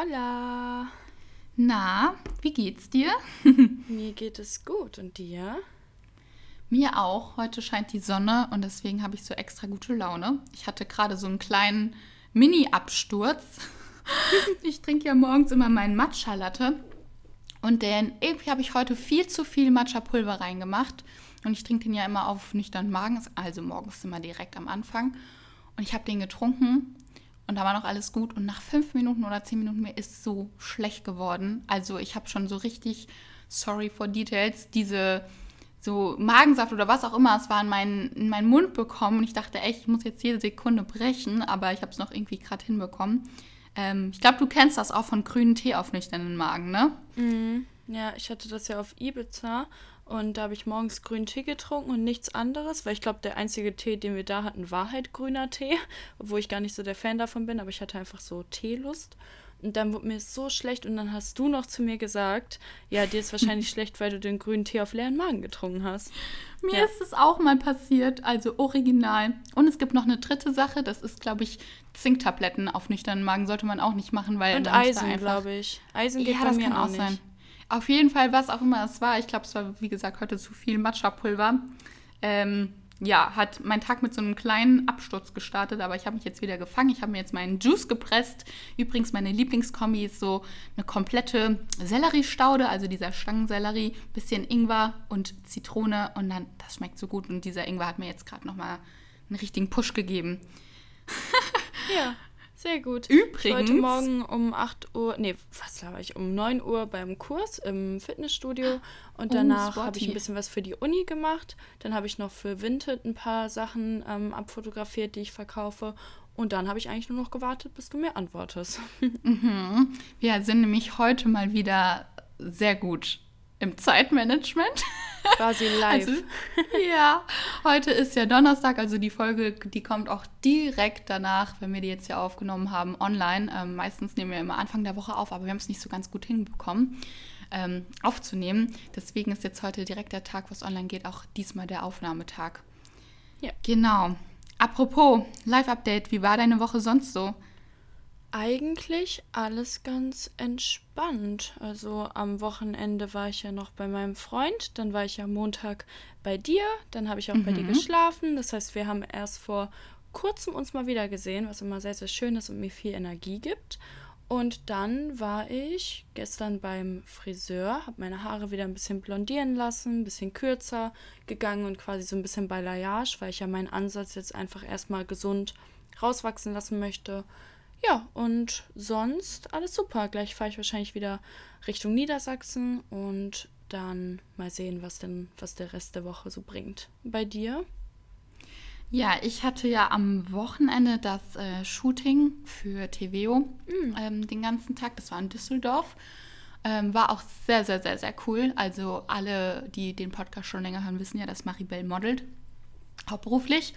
Hola. Na, wie geht's dir? Mir geht es gut und dir? Mir auch. Heute scheint die Sonne und deswegen habe ich so extra gute Laune. Ich hatte gerade so einen kleinen Mini-Absturz. ich trinke ja morgens immer meinen Matcha-Latte und den irgendwie habe ich heute viel zu viel Matcha-Pulver reingemacht und ich trinke den ja immer auf nüchternen Magen, also morgens immer direkt am Anfang. Und ich habe den getrunken und da war noch alles gut. Und nach fünf Minuten oder zehn Minuten mir ist so schlecht geworden. Also ich habe schon so richtig, sorry for details, diese so Magensaft oder was auch immer, es war in meinen, in meinen Mund bekommen. Und ich dachte echt, ich muss jetzt jede Sekunde brechen, aber ich habe es noch irgendwie gerade hinbekommen. Ähm, ich glaube, du kennst das auch von grünen Tee auf nüchternen Magen, ne? Mhm. Ja, ich hatte das ja auf Ibiza und da habe ich morgens grünen Tee getrunken und nichts anderes, weil ich glaube, der einzige Tee, den wir da hatten, war halt grüner Tee, obwohl ich gar nicht so der Fan davon bin, aber ich hatte einfach so Teelust. Und dann wurde mir so schlecht und dann hast du noch zu mir gesagt, ja, dir ist wahrscheinlich schlecht, weil du den grünen Tee auf leeren Magen getrunken hast. Mir Ja. ist es auch mal passiert, also original. Und es gibt noch eine dritte Sache, das ist, glaube ich, Zinktabletten auf nüchternen Magen sollte man auch nicht machen, weil Und Eisen, glaube ich. Eisen geht Ja, bei das mir kann auch auch nicht. Auf jeden Fall, was auch immer es war, ich glaube, es war, wie gesagt, heute zu viel Matcha-Pulver. Ähm, ja, hat mein Tag mit so einem kleinen Absturz gestartet, aber ich habe mich jetzt wieder gefangen. Ich habe mir jetzt meinen Juice gepresst. Übrigens, meine Lieblingskombi ist so eine komplette Selleriestaude, also dieser Stangensellerie, bisschen Ingwer und Zitrone und dann, das schmeckt so gut. Und dieser Ingwer hat mir jetzt gerade nochmal einen richtigen Push gegeben. Ja, sehr gut. Ich Übrigens- morgen um 8 Uhr, nee, was laber ich, um 9 Uhr beim Kurs im Fitnessstudio und Oh, danach habe ich ein bisschen was für die Uni gemacht. Dann habe ich noch für Vinted ein paar Sachen ähm, abfotografiert, die ich verkaufe. Und dann habe ich eigentlich nur noch gewartet, bis du mir antwortest. Mhm. Wir sind nämlich heute mal wieder sehr gut im Zeitmanagement. Quasi live. Also, ja, heute ist ja Donnerstag, also die Folge, die kommt auch direkt danach, wenn wir die jetzt ja aufgenommen haben, online. Ähm, meistens nehmen wir immer Anfang der Woche auf, aber wir haben es nicht so ganz gut hinbekommen, ähm, aufzunehmen. Deswegen ist jetzt heute direkt der Tag, wo es online geht, auch diesmal der Aufnahmetag. Ja. Genau. Apropos Live-Update, wie war deine Woche sonst so? Eigentlich alles ganz entspannt. Also am Wochenende war ich ja noch bei meinem Freund, dann war ich ja Montag bei dir, dann habe ich auch bei dir geschlafen. Das heißt, wir haben erst vor kurzem uns mal wieder gesehen, was immer sehr, sehr schön ist und mir viel Energie gibt. Und dann war ich gestern beim Friseur, habe meine Haare wieder ein bisschen blondieren lassen, ein bisschen kürzer gegangen und quasi so ein bisschen Balayage, weil ich ja meinen Ansatz jetzt einfach erstmal gesund rauswachsen lassen möchte. Ja, und sonst alles super. Gleich fahre ich wahrscheinlich wieder Richtung Niedersachsen und dann mal sehen, was denn, was der Rest der Woche so bringt. Bei dir? Ja, ich hatte ja am Wochenende das äh, Shooting für TVO ähm, den ganzen Tag. Das war in Düsseldorf. Ähm, war auch sehr, sehr, sehr, sehr cool. Also alle, die den Podcast schon länger hören, wissen ja, dass Maribel modelt. Hauptberuflich.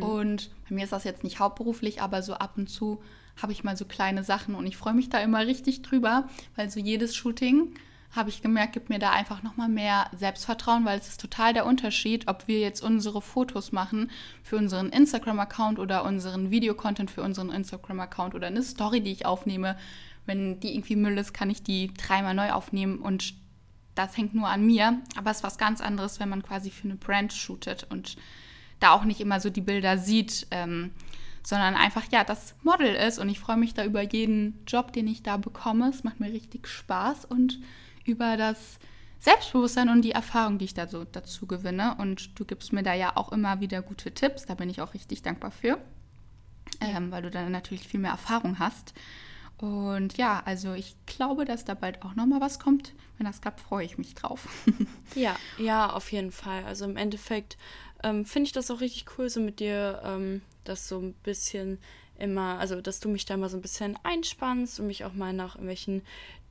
Und bei mir ist das jetzt nicht hauptberuflich, aber so ab und zu habe ich mal so kleine Sachen und ich freue mich da immer richtig drüber, weil so jedes Shooting habe ich gemerkt, gibt mir da einfach nochmal mehr Selbstvertrauen, weil es ist total der Unterschied, ob wir jetzt unsere Fotos machen für unseren Instagram-Account oder unseren Videocontent für unseren Instagram-Account oder eine Story, die ich aufnehme. Wenn die irgendwie Müll ist, kann ich die dreimal neu aufnehmen und das hängt nur an mir. Aber es ist was ganz anderes, wenn man quasi für eine Brand shootet und da auch nicht immer so die Bilder sieht, ähm, sondern einfach, ja, das Model ist. Und ich freue mich da über jeden Job, den ich da bekomme. Es macht mir richtig Spaß und über das Selbstbewusstsein und die Erfahrung, die ich da so dazu gewinne. Und du gibst mir da ja auch immer wieder gute Tipps. Da bin ich auch richtig dankbar für, ähm, weil du dann natürlich viel mehr Erfahrung hast. Und ja, also ich glaube, dass da bald auch nochmal was kommt. Wenn das klappt, freue ich mich drauf. Ja, ja, auf jeden Fall. Also im Endeffekt ähm, finde ich das auch richtig cool, so mit dir ähm, das so ein bisschen immer, also dass du mich da mal so ein bisschen einspannst und mich auch mal nach irgendwelchen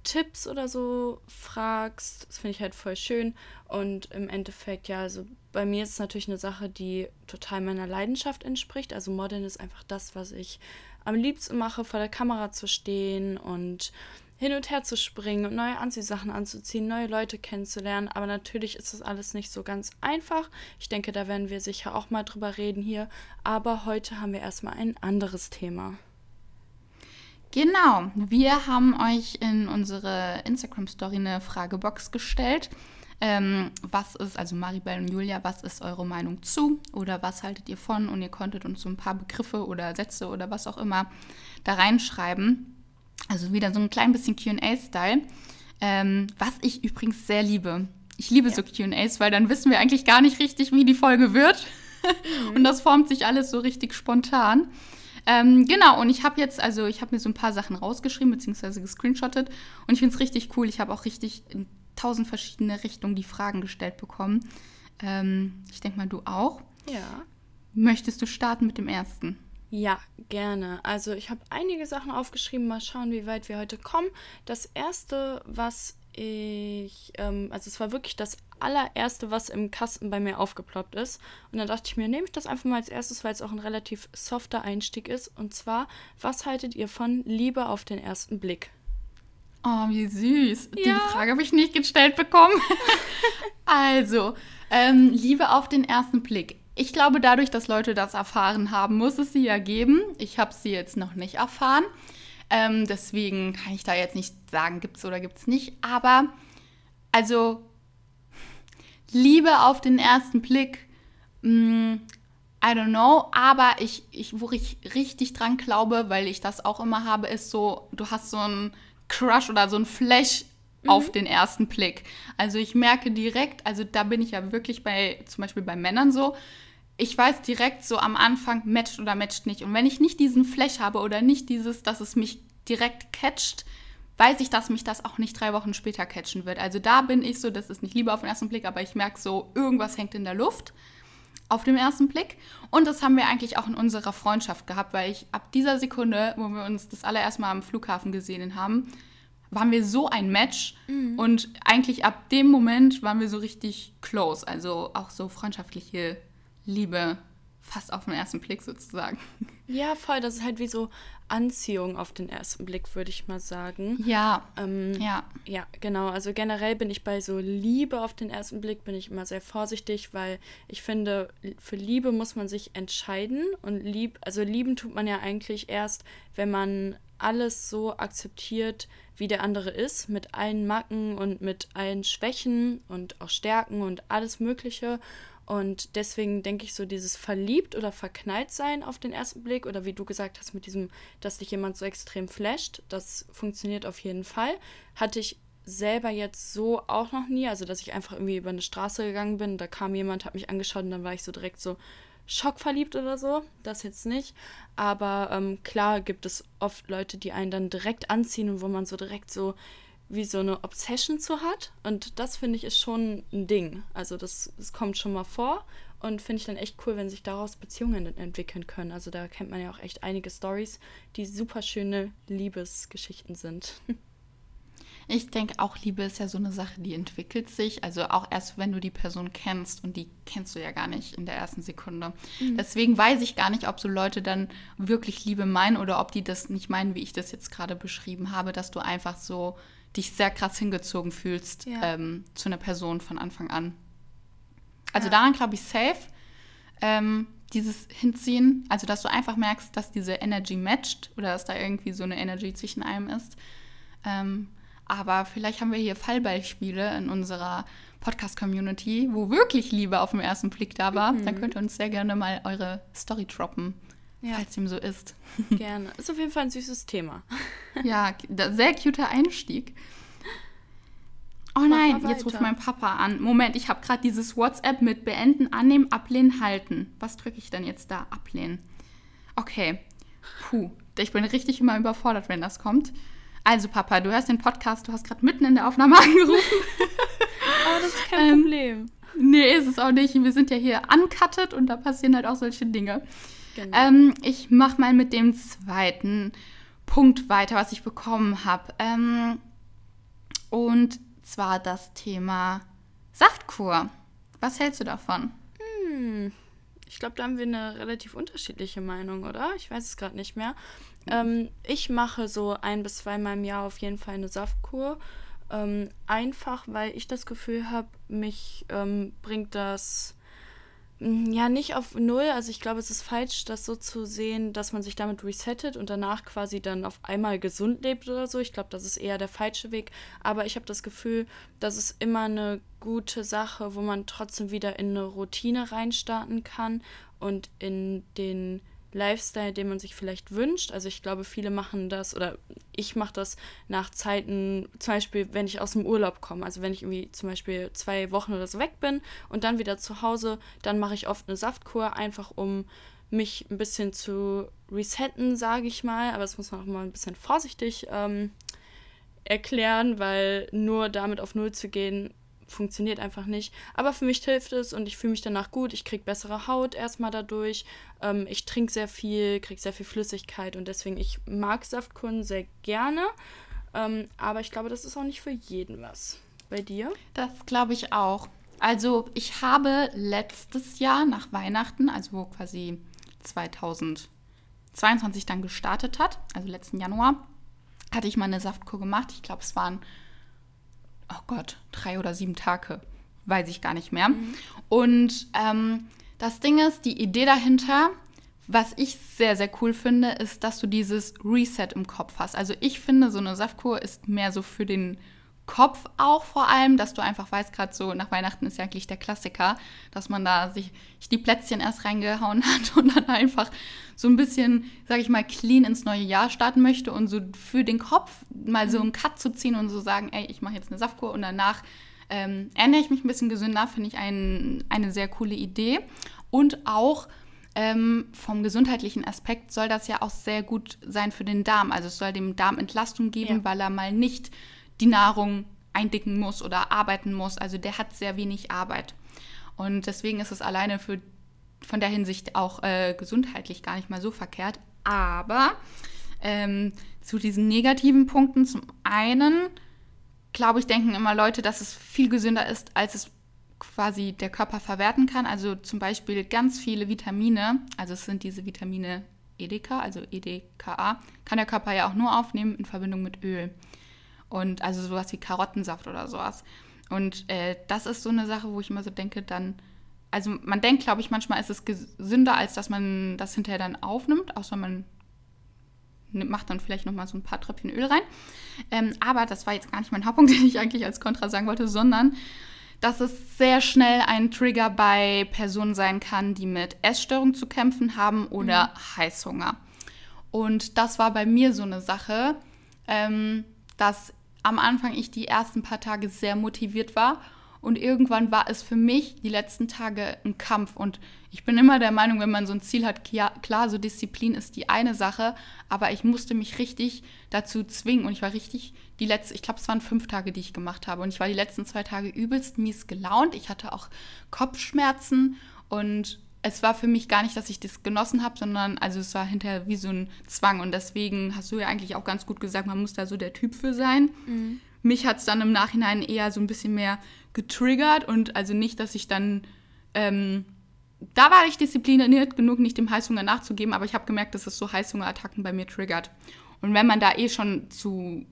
Tipps oder so fragst. Das finde ich halt voll schön. Und im Endeffekt, ja, also bei mir ist es natürlich eine Sache, die total meiner Leidenschaft entspricht. Also Modeln ist einfach das, was ich am liebsten mache, vor der Kamera zu stehen und hin und her zu springen und neue Anziehsachen anzuziehen, neue Leute kennenzulernen. Aber natürlich ist das alles nicht so ganz einfach. Ich denke, da werden wir sicher auch mal drüber reden hier. Aber heute haben wir erstmal ein anderes Thema. Genau, wir haben euch in unsere Instagram-Story eine Fragebox gestellt. Ähm, was ist, also Maribel und Julia, was ist eure Meinung zu oder was haltet ihr von? Und ihr konntet uns so ein paar Begriffe oder Sätze oder was auch immer da reinschreiben. Also wieder so ein klein bisschen QA-Style. Ähm, was ich übrigens sehr liebe. Ich liebe ja. so QAs, weil dann wissen wir eigentlich gar nicht richtig, wie die Folge wird. Mhm. und das formt sich alles so richtig spontan. Ähm, genau, und ich habe jetzt, also ich habe mir so ein paar Sachen rausgeschrieben, beziehungsweise gescreenshottet. Und ich finde es richtig cool. Ich habe auch richtig in tausend verschiedene Richtungen die Fragen gestellt bekommen. Ähm, ich denke mal, du auch. Ja. Möchtest du starten mit dem ersten? Ja, gerne. Also ich habe einige Sachen aufgeschrieben. Mal schauen, wie weit wir heute kommen. Das erste, was ich, ähm, also es war wirklich das allererste, was im Kasten bei mir aufgeploppt ist. Und dann dachte ich mir, nehme ich das einfach mal als erstes, weil es auch ein relativ softer Einstieg ist. Und zwar, was haltet ihr von Liebe auf den ersten Blick? Oh, wie süß. Ja. Die Frage habe ich nicht gestellt bekommen. also, ähm, Liebe auf den ersten Blick. Ich glaube, dadurch, dass Leute das erfahren haben, muss es sie ja geben. Ich habe sie jetzt noch nicht erfahren. Ähm, deswegen kann ich da jetzt nicht sagen, gibt es oder gibt es nicht. Aber, also, Liebe auf den ersten Blick, mh, mm, I don't know, aber ich, ich, wo ich richtig dran glaube, weil ich das auch immer habe, ist so, du hast so einen Crush oder so ein Flash mhm. auf den ersten Blick. Also ich merke direkt, also da bin ich ja wirklich bei, zum Beispiel bei Männern so, ich weiß direkt so am Anfang, matcht oder matcht nicht. Und wenn ich nicht diesen Flash habe oder nicht dieses, dass es mich direkt catcht, weiß ich, dass mich das auch nicht drei Wochen später catchen wird. Also da bin ich so, das ist nicht lieber auf den ersten Blick, aber ich merke so, irgendwas hängt in der Luft auf dem ersten Blick. Und das haben wir eigentlich auch in unserer Freundschaft gehabt, weil ich ab dieser Sekunde, wo wir uns das allererste Mal am Flughafen gesehen haben, waren wir so ein Match. Mhm. Und eigentlich ab dem Moment waren wir so richtig close. Also auch so freundschaftliche Liebe fast auf den ersten Blick sozusagen. Ja, voll. Das ist halt wie so Anziehung auf den ersten Blick, würde ich mal sagen. Ja. Ähm, ja. Ja, genau. Also generell bin ich bei so Liebe auf den ersten Blick, bin ich immer sehr vorsichtig, weil ich finde, für Liebe muss man sich entscheiden. Und lieb, also lieben tut man ja eigentlich erst, wenn man alles so akzeptiert, wie der andere ist, mit allen Macken und mit allen Schwächen und auch Stärken und alles Mögliche. Und deswegen denke ich so, dieses verliebt oder verknallt sein auf den ersten Blick oder wie du gesagt hast, mit diesem, dass dich jemand so extrem flasht, das funktioniert auf jeden Fall. Hatte ich selber jetzt so auch noch nie, also dass ich einfach irgendwie über eine Straße gegangen bin, da kam jemand, hat mich angeschaut und dann war ich so direkt so schockverliebt oder so, das jetzt nicht. Aber ähm, klar gibt es oft Leute, die einen dann direkt anziehen und wo man so direkt so wie so eine Obsession zu hat. Und das finde ich ist schon ein Ding. Also das, das kommt schon mal vor und finde ich dann echt cool, wenn sich daraus Beziehungen entwickeln können. Also da kennt man ja auch echt einige Stories, die super schöne Liebesgeschichten sind. Ich denke auch, Liebe ist ja so eine Sache, die entwickelt sich. Also auch erst, wenn du die Person kennst und die kennst du ja gar nicht in der ersten Sekunde. Mhm. Deswegen weiß ich gar nicht, ob so Leute dann wirklich Liebe meinen oder ob die das nicht meinen, wie ich das jetzt gerade beschrieben habe, dass du einfach so dich sehr krass hingezogen fühlst ja. ähm, zu einer Person von Anfang an. Also ja. daran glaube ich safe. Ähm, dieses Hinziehen, also dass du einfach merkst, dass diese Energy matcht oder dass da irgendwie so eine Energy zwischen einem ist. Ähm, aber vielleicht haben wir hier Fallbeispiele in unserer Podcast-Community, wo wirklich Liebe auf den ersten Blick da war. Mhm. Dann könnt ihr uns sehr gerne mal eure Story droppen, ja. falls dem so ist. Gerne. Ist auf jeden Fall ein süßes Thema. ja, sehr cuter Einstieg. Oh nein, jetzt ruft mein Papa an. Moment, ich habe gerade dieses WhatsApp mit beenden, annehmen, ablehnen, halten. Was drücke ich denn jetzt da? Ablehnen. Okay. Puh, ich bin richtig immer überfordert, wenn das kommt. Also, Papa, du hörst den Podcast, du hast gerade mitten in der Aufnahme angerufen. Aber das ist kein ähm, Problem. Nee, ist es auch nicht. Wir sind ja hier uncutted und da passieren halt auch solche Dinge. Genau. Ähm, ich mache mal mit dem zweiten Punkt weiter, was ich bekommen habe. Ähm, und zwar das Thema Saftkur. Was hältst du davon? Hm. Ich glaube, da haben wir eine relativ unterschiedliche Meinung, oder? Ich weiß es gerade nicht mehr. Ähm, ich mache so ein bis zweimal im Jahr auf jeden Fall eine Saftkur. Ähm, einfach, weil ich das Gefühl habe, mich ähm, bringt das Mm, ja, nicht auf null. Also ich glaube, es ist falsch, das so zu sehen, dass man sich damit resettet und danach quasi dann auf einmal gesund lebt oder so. Ich glaube, das ist eher der falsche Weg. Aber ich habe das Gefühl, das ist immer eine gute Sache, wo man trotzdem wieder in eine Routine reinstarten kann und in den Lifestyle, den man sich vielleicht wünscht. Also ich glaube, viele machen das oder ich mache das nach Zeiten, zum Beispiel, wenn ich aus dem Urlaub komme. Also wenn ich irgendwie zum Beispiel zwei Wochen oder so weg bin und dann wieder zu Hause, dann mache ich oft eine Saftkur, einfach um mich ein bisschen zu resetten, sage ich mal. Aber das muss man auch mal ein bisschen vorsichtig ähm, erklären, weil nur damit auf Null zu gehen, funktioniert einfach nicht. Aber für mich hilft es und ich fühle mich danach gut. Ich kriege bessere Haut erstmal dadurch. Ähm, ich trinke sehr viel, kriege sehr viel Flüssigkeit und deswegen, ich mag Saftkuren sehr gerne. Ähm, aber ich glaube, das ist auch nicht für jeden was. Bei dir? Das glaube ich auch. Also ich habe letztes Jahr nach Weihnachten, also quasi 2022 dann gestartet hat, also letzten Januar, hatte ich mal eine Saftkur gemacht. Ich glaube, es waren oh Gott, drei oder sieben Tage, weiß ich gar nicht mehr. Mhm. Und ähm, das Ding ist, die Idee dahinter, was ich sehr, sehr cool finde, ist, dass du dieses Reset im Kopf hast. Also ich finde, so eine Saftkur ist mehr so für den Kopf auch vor allem, dass du einfach weißt, gerade so nach Weihnachten ist ja eigentlich der Klassiker, dass man da sich die Plätzchen erst reingehauen hat und dann einfach so ein bisschen, sag ich mal, clean ins neue Jahr starten möchte und so für den Kopf mal so einen Cut zu ziehen und so sagen, ey, ich mache jetzt eine Saftkur und danach ähm, ernähre ich mich ein bisschen gesünder, finde ich ein, eine sehr coole Idee. Und auch ähm, vom gesundheitlichen Aspekt soll das ja auch sehr gut sein für den Darm. Also es soll dem Darm Entlastung geben, ja. weil er mal nicht die Nahrung eindicken muss oder arbeiten muss. Also der hat sehr wenig Arbeit. Und deswegen ist es alleine für, von der Hinsicht auch äh, gesundheitlich gar nicht mal so verkehrt. Aber ähm, zu diesen negativen Punkten, zum einen, glaube ich, denken immer Leute, dass es viel gesünder ist, als es quasi der Körper verwerten kann. Also zum Beispiel ganz viele Vitamine, also es sind diese Vitamine EDK, also EDKA, kann der Körper ja auch nur aufnehmen in Verbindung mit Öl. Und also sowas wie Karottensaft oder sowas. Und äh, das ist so eine Sache, wo ich immer so denke, dann, also man denkt, glaube ich, manchmal ist es gesünder, als dass man das hinterher dann aufnimmt, außer man macht dann vielleicht nochmal so ein paar Tröpfchen Öl rein. Ähm, aber das war jetzt gar nicht mein Hauptpunkt, den ich eigentlich als Kontra sagen wollte, sondern dass es sehr schnell ein Trigger bei Personen sein kann, die mit Essstörung zu kämpfen haben oder mhm. Heißhunger. Und das war bei mir so eine Sache, ähm, dass am Anfang ich die ersten paar Tage sehr motiviert war und irgendwann war es für mich die letzten Tage ein Kampf. Und ich bin immer der Meinung, wenn man so ein Ziel hat, klar, so Disziplin ist die eine Sache, aber ich musste mich richtig dazu zwingen. Und ich war richtig die letzten, ich glaube, es waren fünf Tage, die ich gemacht habe. Und ich war die letzten zwei Tage übelst mies gelaunt. Ich hatte auch Kopfschmerzen und es war für mich gar nicht, dass ich das genossen habe, sondern also es war hinterher wie so ein Zwang. Und deswegen hast du ja eigentlich auch ganz gut gesagt, man muss da so der Typ für sein. Mhm. Mich hat es dann im Nachhinein eher so ein bisschen mehr getriggert und also nicht, dass ich dann. Ähm, da war ich diszipliniert genug, nicht dem Heißhunger nachzugeben, aber ich habe gemerkt, dass es so Heißhungerattacken bei mir triggert. Und wenn man da eh schon zu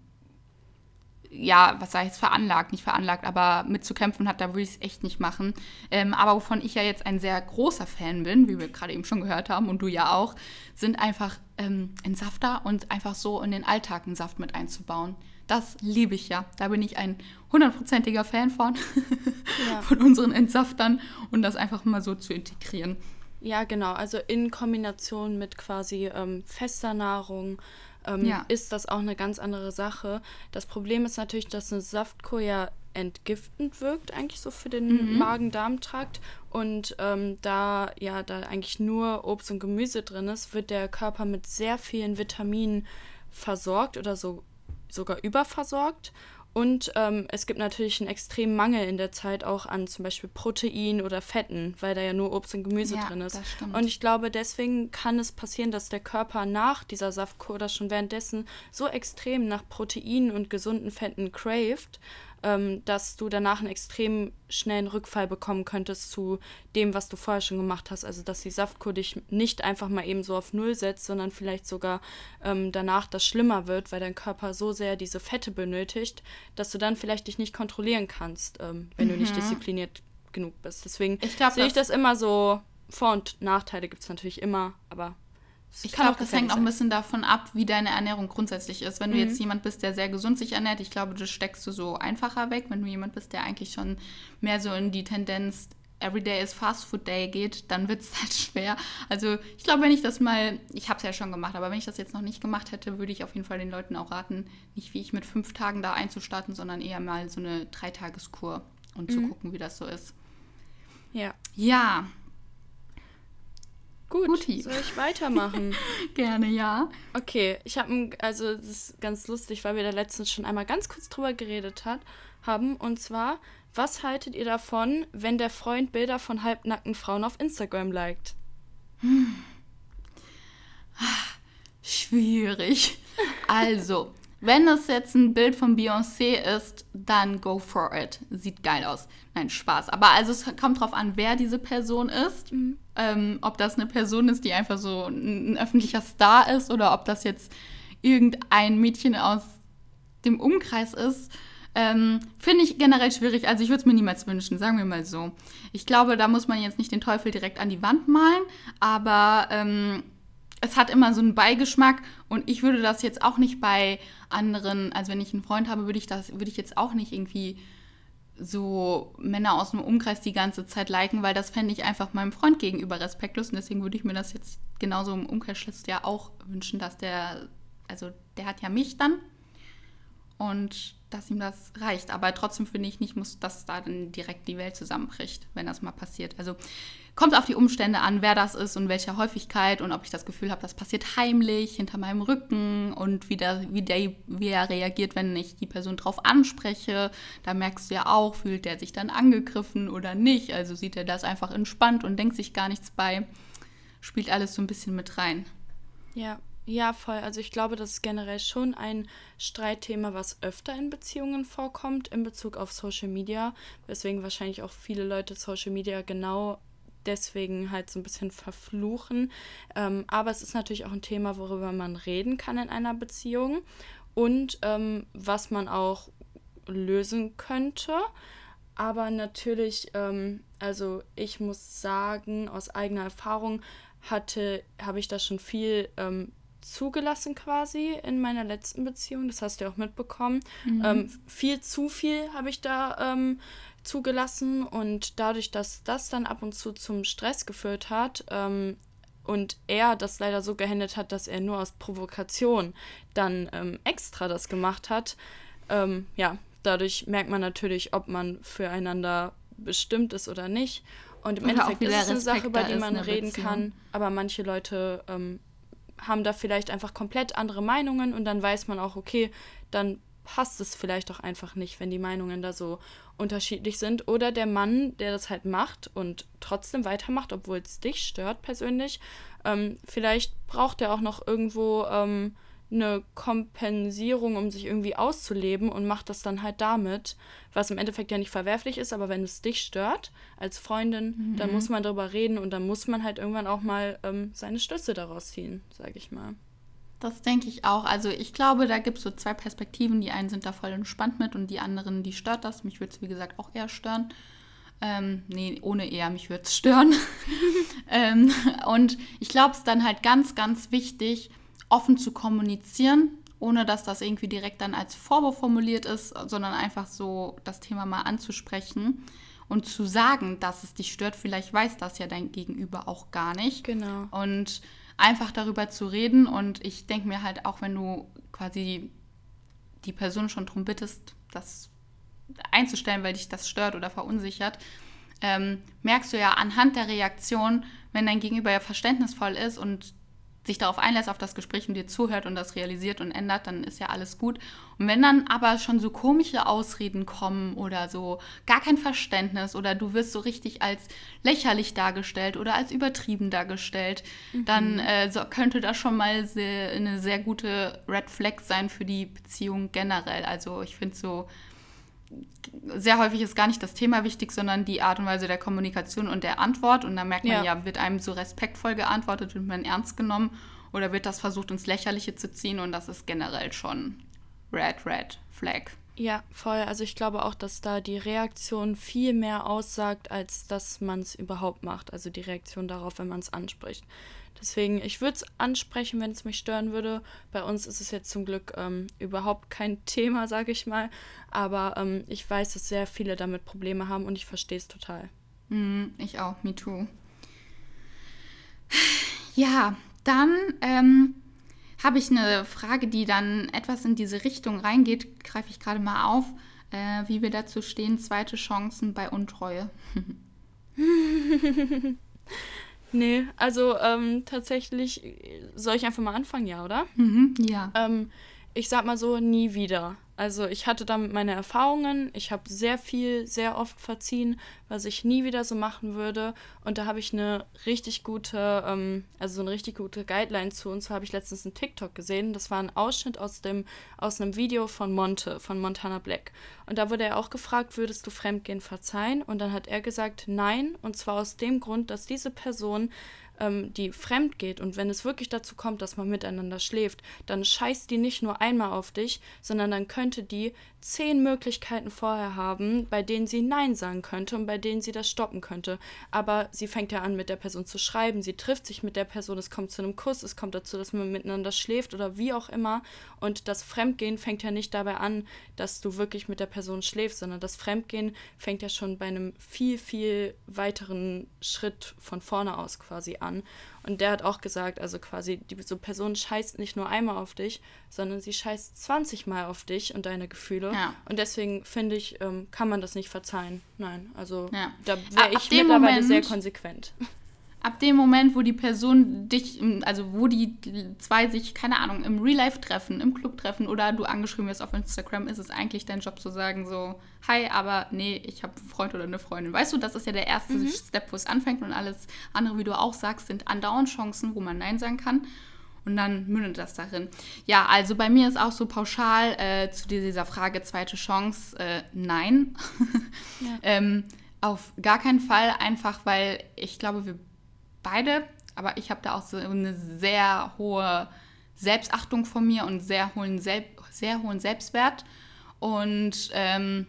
ja, was sage ich jetzt, veranlagt, nicht veranlagt, aber mitzukämpfen hat, da würde ich es echt nicht machen. Ähm, aber wovon ich ja jetzt ein sehr großer Fan bin, wie wir gerade eben schon gehört haben und du ja auch, sind einfach ähm, Entsafter und einfach so in den Alltag einen Saft mit einzubauen. Das liebe ich ja. Da bin ich ein hundertprozentiger Fan von, ja. von unseren Entsaftern und das einfach mal so zu integrieren. Ja, genau. Also in Kombination mit quasi ähm, fester Nahrung, ähm, ja. ist das auch eine ganz andere Sache. Das Problem ist natürlich, dass eine Saftkur ja entgiftend wirkt, eigentlich so für den mhm. Magen-Darm-Trakt. Und ähm, da ja da eigentlich nur Obst und Gemüse drin ist, wird der Körper mit sehr vielen Vitaminen versorgt oder so sogar überversorgt. Und ähm, es gibt natürlich einen extremen Mangel in der Zeit auch an zum Beispiel Protein oder Fetten, weil da ja nur Obst und Gemüse ja, drin ist. Und ich glaube, deswegen kann es passieren, dass der Körper nach dieser Saftkur oder schon währenddessen so extrem nach Proteinen und gesunden Fetten craved, ähm, dass du danach einen extrem schnellen Rückfall bekommen könntest zu dem, was du vorher schon gemacht hast. Also dass die Saftkur dich nicht einfach mal eben so auf Null setzt, sondern vielleicht sogar ähm, danach das schlimmer wird, weil dein Körper so sehr diese Fette benötigt, dass du dann vielleicht dich nicht kontrollieren kannst, ähm, wenn mhm. du nicht mhm. diszipliniert genug bist. Deswegen sehe ich das immer so, Vor- und Nachteile gibt es natürlich immer, aber ich glaube, das hängt auch ein bisschen davon ab, wie deine Ernährung grundsätzlich ist. Wenn du mhm. jetzt jemand bist, der sehr gesund sich ernährt, ich glaube, das steckst du so einfacher weg. Wenn du jemand bist, der eigentlich schon mehr so in die Tendenz Everyday is Fast Food Day geht, dann wird es halt schwer. Also ich glaube, wenn ich das mal, ich habe es ja schon gemacht, aber wenn ich das jetzt noch nicht gemacht hätte, würde ich auf jeden Fall den Leuten auch raten, nicht wie ich mit fünf Tagen da einzustarten, sondern eher mal so eine Dreitageskur und mhm. zu gucken, wie das so ist. Ja. Ja, Gut, Guti. soll ich weitermachen? Gerne, ja. Okay, ich habe, also das ist ganz lustig, weil wir da letztens schon einmal ganz kurz drüber geredet hat, haben. Und zwar, was haltet ihr davon, wenn der Freund Bilder von halbnackten Frauen auf Instagram liked? Hm. Schwierig. Also, wenn es jetzt ein Bild von Beyoncé ist, dann go for it. Sieht geil aus. Nein, Spaß. Aber also es kommt drauf an, wer diese Person ist. Mhm. Ähm, ob das eine Person ist, die einfach so ein, öffentlicher Star ist oder ob das jetzt irgendein Mädchen aus dem Umkreis ist. Ähm, Finde ich generell schwierig. Also ich würde es mir niemals wünschen, sagen wir mal so. Ich glaube, da muss man jetzt nicht den Teufel direkt an die Wand malen, aber ähm, es hat immer so einen Beigeschmack und ich würde das jetzt auch nicht bei anderen, also wenn ich einen Freund habe, würde ich das, würde ich jetzt auch nicht irgendwie so Männer aus dem Umkreis die ganze Zeit liken, weil das fände ich einfach meinem Freund gegenüber respektlos und deswegen würde ich mir das jetzt genauso im Umkehrschluss ja auch wünschen, dass der, also der hat ja mich dann. Und dass ihm das reicht. Aber trotzdem finde ich nicht, muss, dass da dann direkt die Welt zusammenbricht, wenn das mal passiert. Also kommt auf die Umstände an, wer das ist und welcher Häufigkeit und ob ich das Gefühl habe, das passiert heimlich hinter meinem Rücken und wie, der, wie, der, wie er reagiert, wenn ich die Person drauf anspreche. Da merkst du ja auch, fühlt der sich dann angegriffen oder nicht. Also sieht er das einfach entspannt und denkt sich gar nichts bei. Spielt alles so ein bisschen mit rein. Ja, ja, voll. Also ich glaube, das ist generell schon ein Streitthema, was öfter in Beziehungen vorkommt in Bezug auf Social Media, weswegen wahrscheinlich auch viele Leute Social Media genau deswegen halt so ein bisschen verfluchen. Ähm, aber es ist natürlich auch ein Thema, worüber man reden kann in einer Beziehung und ähm, was man auch lösen könnte. Aber natürlich, ähm, also ich muss sagen, aus eigener Erfahrung hatte, habe ich da schon viel ähm, zugelassen quasi in meiner letzten Beziehung. Das hast du ja auch mitbekommen. Mhm. Ähm, viel zu viel habe ich da ähm, zugelassen und dadurch, dass das dann ab und zu zum Stress geführt hat ähm, und er das leider so gehandelt hat, dass er nur aus Provokation dann ähm, extra das gemacht hat, ähm, ja, dadurch merkt man natürlich, ob man füreinander bestimmt ist oder nicht. Und im Endeffekt ist es eine Sache, über die man reden Beziehung. kann, aber manche Leute ähm, haben da vielleicht einfach komplett andere Meinungen und dann weiß man auch, okay, dann passt es vielleicht auch einfach nicht, wenn die Meinungen da so unterschiedlich sind. Oder der Mann, der das halt macht und trotzdem weitermacht, obwohl es dich stört persönlich, ähm, vielleicht braucht er auch noch irgendwo ähm, eine Kompensierung, um sich irgendwie auszuleben und macht das dann halt damit, was im Endeffekt ja nicht verwerflich ist, aber wenn es dich stört als Freundin, mhm. dann muss man darüber reden und dann muss man halt irgendwann auch mal ähm, seine Schlüsse daraus ziehen, sage ich mal. Das denke ich auch. Also ich glaube, da gibt es so zwei Perspektiven. Die einen sind da voll entspannt mit und die anderen, die stört das. Mich würde es, wie gesagt, auch eher stören. Ähm, nee, ohne eher, mich würde es stören. ähm, und ich glaube, es ist dann halt ganz, ganz wichtig, offen zu kommunizieren, ohne dass das irgendwie direkt dann als Vorwurf formuliert ist, sondern einfach so das Thema mal anzusprechen und zu sagen, dass es dich stört. Vielleicht weiß das ja dein Gegenüber auch gar nicht. Genau. Und einfach darüber zu reden. Und ich denke mir halt auch, wenn du quasi die Person schon darum bittest, das einzustellen, weil dich das stört oder verunsichert, ähm, merkst du ja anhand der Reaktion, wenn dein Gegenüber ja verständnisvoll ist und sich darauf einlässt, auf das Gespräch und dir zuhört und das realisiert und ändert, dann ist ja alles gut. Und wenn dann aber schon so komische Ausreden kommen oder so gar kein Verständnis oder du wirst so richtig als lächerlich dargestellt oder als übertrieben dargestellt, mhm. dann äh, so, könnte das schon mal sehr, eine sehr gute Red Flag sein für die Beziehung generell. Also ich finde so, sehr häufig ist gar nicht das Thema wichtig, sondern die Art und Weise der Kommunikation und der Antwort. Und da merkt man ja, ja wird einem so respektvoll geantwortet, wird man ernst genommen oder wird das versucht, ins Lächerliche zu ziehen. Und das ist generell schon Red, Red Flag. Ja, voll. Also ich glaube auch, dass da die Reaktion viel mehr aussagt, als dass man es überhaupt macht. Also die Reaktion darauf, wenn man es anspricht. Deswegen, ich würde es ansprechen, wenn es mich stören würde. Bei uns ist es jetzt zum Glück ähm, überhaupt kein Thema, sage ich mal. Aber ähm, ich weiß, dass sehr viele damit Probleme haben und ich verstehe es total. Mm, ich auch, me too. Ja, dann ähm, habe ich eine Frage, die dann etwas in diese Richtung reingeht. Greife ich gerade mal auf, äh, wie wir dazu stehen. Zweite Chancen bei Untreue. nee, also ähm, tatsächlich soll ich einfach mal anfangen, ja, oder? Mhm, ja. Ähm, ich sag mal so, nie wieder. Also ich hatte damit meine Erfahrungen, ich habe sehr viel, sehr oft verziehen, was ich nie wieder so machen würde. Und da habe ich eine richtig gute, ähm, also so eine richtig gute Guideline zu. Und zwar habe ich letztens einen TikTok gesehen. Das war ein Ausschnitt aus dem, aus einem Video von Monte, von Montana Black. Und da wurde er auch gefragt, würdest du Fremdgehen verzeihen? Und dann hat er gesagt, nein. Und zwar aus dem Grund, dass diese Person ähm, die fremd geht und wenn es wirklich dazu kommt, dass man miteinander schläft, dann scheißt die nicht nur einmal auf dich, sondern dann könnte die zehn Möglichkeiten vorher haben, bei denen sie Nein sagen könnte und bei denen sie das stoppen könnte. Aber sie fängt ja an, mit der Person zu schreiben, sie trifft sich mit der Person, es kommt zu einem Kuss, es kommt dazu, dass man miteinander schläft oder wie auch immer. Und das Fremdgehen fängt ja nicht dabei an, dass du wirklich mit der Person schläfst, sondern das Fremdgehen fängt ja schon bei einem viel, viel weiteren Schritt von vorne aus quasi an. Und der hat auch gesagt, also quasi, die so Person scheißt nicht nur einmal auf dich, sondern sie scheißt 20 Mal auf dich und deine Gefühle. Ja. Und deswegen finde ich, ähm, kann man das nicht verzeihen. Nein, also ja. da wäre ich mittlerweile Moment, sehr konsequent ab dem Moment, wo die Person dich, also wo die zwei sich, keine Ahnung, im Real Life treffen, im Club treffen oder du angeschrieben wirst auf Instagram, ist es eigentlich dein Job zu sagen so, hi, aber nee, ich habe einen Freund oder eine Freundin. Weißt du, das ist ja der erste mhm. Step, wo es anfängt und alles andere, wie du auch sagst, sind andauernd Chancen, wo man Nein sagen kann. Und dann mündet das darin. Ja, also bei mir ist auch so pauschal äh, zu dieser Frage zweite Chance, äh, nein. Ja. ähm, auf gar keinen Fall, einfach weil ich glaube, wir beide, aber ich habe da auch so eine sehr hohe Selbstachtung von mir und sehr hohen, Sel sehr hohen Selbstwert. Und ähm,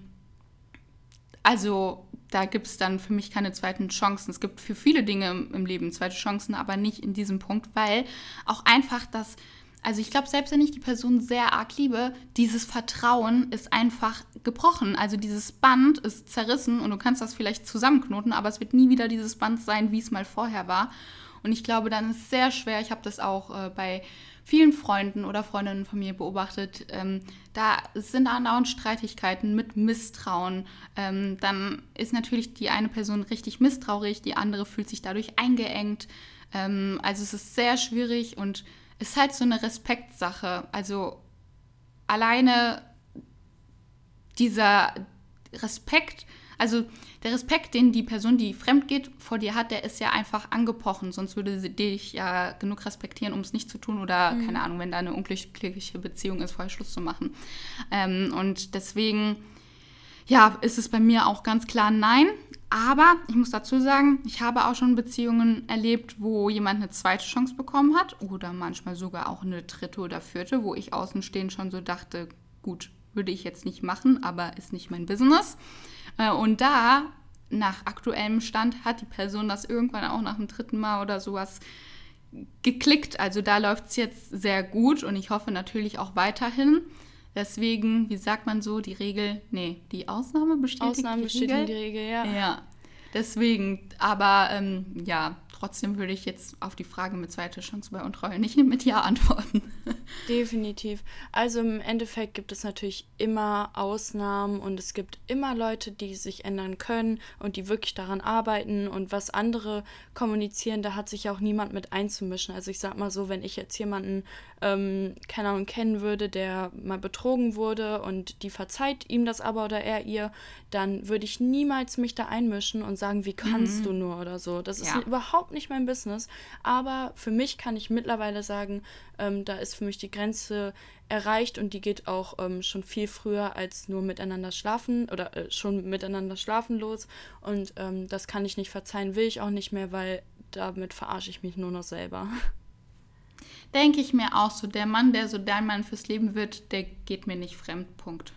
also da gibt es dann für mich keine zweiten Chancen. Es gibt für viele Dinge im Leben zweite Chancen, aber nicht in diesem Punkt, weil auch einfach das, also ich glaube, selbst wenn ich die Person sehr arg liebe, dieses Vertrauen ist einfach gebrochen. Also dieses Band ist zerrissen und du kannst das vielleicht zusammenknoten, aber es wird nie wieder dieses Band sein, wie es mal vorher war. Und ich glaube, dann ist es sehr schwer, ich habe das auch äh, bei vielen Freunden oder Freundinnen von mir beobachtet, ähm, da sind andauernd Streitigkeiten mit Misstrauen. Ähm, dann ist natürlich die eine Person richtig misstrauisch, die andere fühlt sich dadurch eingeengt. Ähm, also es ist sehr schwierig und ist halt so eine Respektsache. Also alleine dieser Respekt, also der Respekt, den die Person, die fremd geht, vor dir hat, der ist ja einfach angepochen. Sonst würde sie dich ja genug respektieren, um es nicht zu tun oder, mhm. keine Ahnung, wenn da eine unglückliche Beziehung ist, vorher Schluss zu machen. Ähm, und deswegen, ja, ist es bei mir auch ganz klar Nein. Aber ich muss dazu sagen, ich habe auch schon Beziehungen erlebt, wo jemand eine zweite Chance bekommen hat oder manchmal sogar auch eine dritte oder vierte, wo ich außenstehend schon so dachte, gut, würde ich jetzt nicht machen, aber ist nicht mein Business. Äh, und da, nach aktuellem Stand, hat die Person das irgendwann auch nach dem dritten Mal oder sowas geklickt. Also da läuft es jetzt sehr gut und ich hoffe natürlich auch weiterhin. Deswegen, wie sagt man so, die Regel, nee, die Ausnahme bestätigt Ausnahme die bestätigen Regel. die Regel, ja. Ja, deswegen, aber ähm, ja, trotzdem würde ich jetzt auf die Frage mit zweiter Chance bei Untreue nicht mit Ja antworten. Definitiv. Also im Endeffekt gibt es natürlich immer Ausnahmen und es gibt immer Leute, die sich ändern können und die wirklich daran arbeiten und was andere kommunizieren, da hat sich auch niemand mit einzumischen. Also ich sag mal so, wenn ich jetzt jemanden, ähm, keine Ahnung, kennen würde, der mal betrogen wurde und die verzeiht ihm das aber oder er ihr, dann würde ich niemals mich da einmischen und sagen, wie kannst mhm. du nur oder so. Das ist ja. überhaupt nicht mein Business. Aber für mich kann ich mittlerweile sagen, ähm, da ist für mich die Grenze erreicht und die geht auch ähm, schon viel früher als nur miteinander schlafen oder äh, schon miteinander schlafen los. Und ähm, das kann ich nicht verzeihen, will ich auch nicht mehr, weil damit verarsche ich mich nur noch selber. Denke ich mir auch so. Der Mann, der so dein Mann fürs Leben wird, der geht mir nicht fremd. Punkt.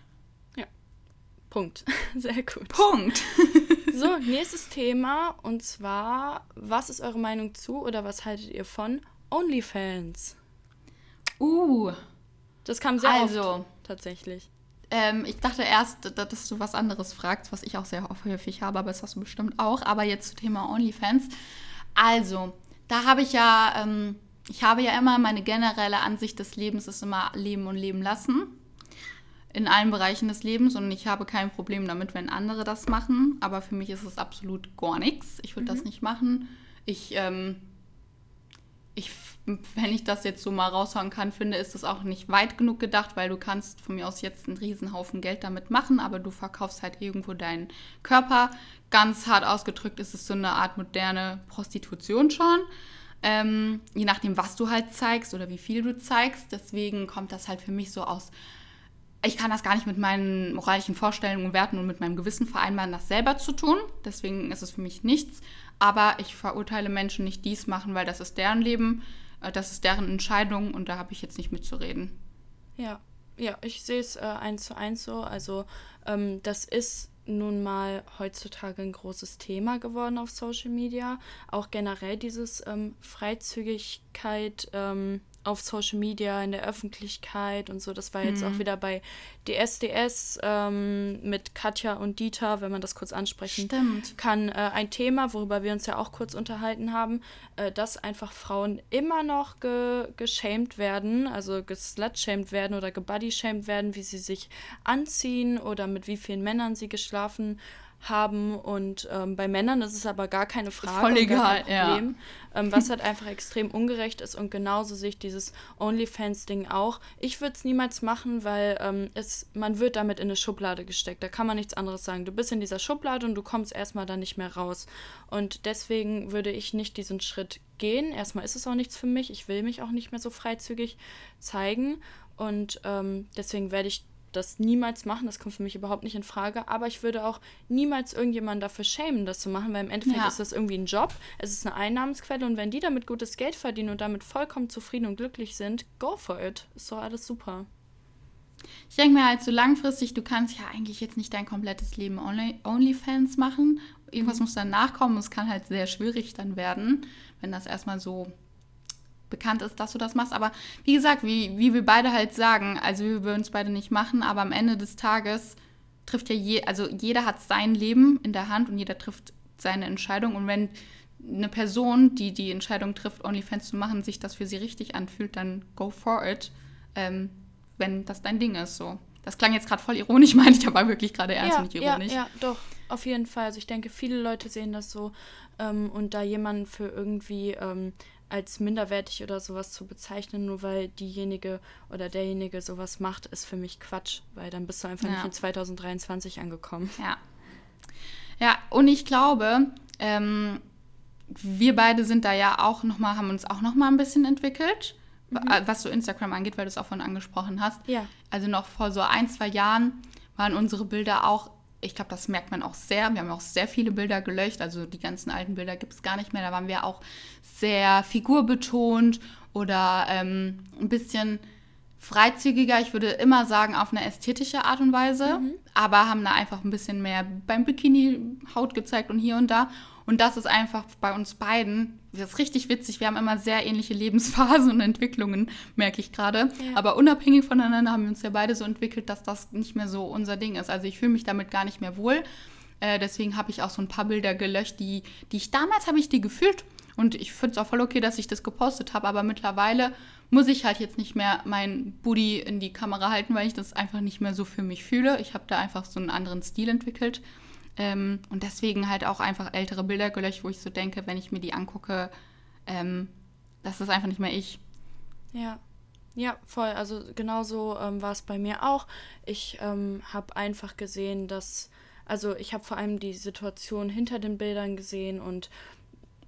Ja, Punkt. Sehr gut. Punkt. so, nächstes Thema und zwar, was ist eure Meinung zu oder was haltet ihr von OnlyFans? Uh. Das kam sehr also, oft, tatsächlich. Ähm, ich dachte erst, dass du was anderes fragst, was ich auch sehr häufig habe, aber das hast du bestimmt auch. Aber jetzt zum Thema OnlyFans. Also, da habe ich ja, ähm, ich habe ja immer meine generelle Ansicht des Lebens ist immer Leben und Leben lassen. In allen Bereichen des Lebens und ich habe kein Problem damit, wenn andere das machen. Aber für mich ist es absolut gar nichts. Ich würde mhm. das nicht machen. Ich ähm, ich, wenn ich das jetzt so mal raushauen kann, finde, ist das auch nicht weit genug gedacht, weil du kannst von mir aus jetzt einen Riesenhaufen Geld damit machen, aber du verkaufst halt irgendwo deinen Körper. Ganz hart ausgedrückt ist es so eine Art moderne Prostitution schon. Ähm, je nachdem, was du halt zeigst oder wie viel du zeigst. Deswegen kommt das halt für mich so aus. Ich kann das gar nicht mit meinen moralischen Vorstellungen und Werten und mit meinem Gewissen vereinbaren, das selber zu tun. Deswegen ist es für mich nichts. Aber ich verurteile Menschen nicht dies machen, weil das ist deren Leben, äh, das ist deren Entscheidung und da habe ich jetzt nicht mitzureden. Ja, ja, ich sehe es äh, eins zu eins so. Also ähm, das ist nun mal heutzutage ein großes Thema geworden auf Social Media. Auch generell dieses ähm, Freizügigkeit. Ähm, auf Social Media, in der Öffentlichkeit und so. Das war jetzt mhm. auch wieder bei DSDS ähm, mit Katja und Dieter, wenn man das kurz ansprechen Stimmt. kann. Äh, ein Thema, worüber wir uns ja auch kurz unterhalten haben, äh, dass einfach Frauen immer noch ge geschämt werden, also geslutshamed werden oder gebodyshamed werden, wie sie sich anziehen oder mit wie vielen Männern sie geschlafen haben haben und ähm, bei Männern ist es aber gar keine Frage. Voll egal, ja. Ähm, was halt einfach extrem ungerecht ist und genauso sehe ich dieses OnlyFans-Ding auch. Ich würde es niemals machen, weil ähm, es, man wird damit in eine Schublade gesteckt. Da kann man nichts anderes sagen. Du bist in dieser Schublade und du kommst erstmal da nicht mehr raus. Und deswegen würde ich nicht diesen Schritt gehen. Erstmal ist es auch nichts für mich. Ich will mich auch nicht mehr so freizügig zeigen. Und ähm, deswegen werde ich das niemals machen, das kommt für mich überhaupt nicht in Frage, aber ich würde auch niemals irgendjemanden dafür schämen, das zu machen, weil im Endeffekt ja. ist das irgendwie ein Job, es ist eine Einnahmensquelle und wenn die damit gutes Geld verdienen und damit vollkommen zufrieden und glücklich sind, go for it. Ist doch alles super. Ich denke mir halt so langfristig, du kannst ja eigentlich jetzt nicht dein komplettes Leben Only, OnlyFans machen. Irgendwas mhm. muss dann nachkommen. Es kann halt sehr schwierig dann werden, wenn das erstmal so bekannt ist, dass du das machst. Aber wie gesagt, wie, wie wir beide halt sagen, also wir würden es beide nicht machen, aber am Ende des Tages trifft ja je, also jeder hat sein Leben in der Hand und jeder trifft seine Entscheidung. Und wenn eine Person, die die Entscheidung trifft, OnlyFans zu machen, sich das für sie richtig anfühlt, dann go for it, ähm, wenn das dein Ding ist. So. Das klang jetzt gerade voll ironisch, meine ich aber wirklich gerade ernst ja, und nicht ironisch. Ja, ja, doch, auf jeden Fall. Also ich denke, viele Leute sehen das so ähm, und da jemanden für irgendwie ähm, als minderwertig oder sowas zu bezeichnen, nur weil diejenige oder derjenige sowas macht, ist für mich Quatsch, weil dann bist du einfach ja. nicht in 2023 angekommen. Ja. Ja, und ich glaube, ähm, wir beide sind da ja auch noch mal, haben uns auch noch mal ein bisschen entwickelt, mhm. was so Instagram angeht, weil du es auch von angesprochen hast. Ja. Also noch vor so ein, zwei Jahren waren unsere Bilder auch ich glaube, das merkt man auch sehr. Wir haben auch sehr viele Bilder gelöscht. Also die ganzen alten Bilder gibt es gar nicht mehr. Da waren wir auch sehr figurbetont oder ähm, ein bisschen freizügiger. Ich würde immer sagen, auf eine ästhetische Art und Weise. Mhm. Aber haben da einfach ein bisschen mehr beim Bikini Haut gezeigt und hier und da. Und das ist einfach bei uns beiden, das ist richtig witzig. Wir haben immer sehr ähnliche Lebensphasen und Entwicklungen, merke ich gerade. Ja. Aber unabhängig voneinander haben wir uns ja beide so entwickelt, dass das nicht mehr so unser Ding ist. Also ich fühle mich damit gar nicht mehr wohl. Äh, deswegen habe ich auch so ein paar Bilder gelöscht, die, die ich damals habe ich die gefühlt. Und ich finde es auch voll okay, dass ich das gepostet habe. Aber mittlerweile muss ich halt jetzt nicht mehr mein Booty in die Kamera halten, weil ich das einfach nicht mehr so für mich fühle. Ich habe da einfach so einen anderen Stil entwickelt. Ähm, und deswegen halt auch einfach ältere Bilder gelöscht, wo ich so denke, wenn ich mir die angucke, ähm, das ist einfach nicht mehr ich. Ja. Ja, voll. Also genauso ähm, war es bei mir auch. Ich ähm, habe einfach gesehen, dass, also ich habe vor allem die Situation hinter den Bildern gesehen und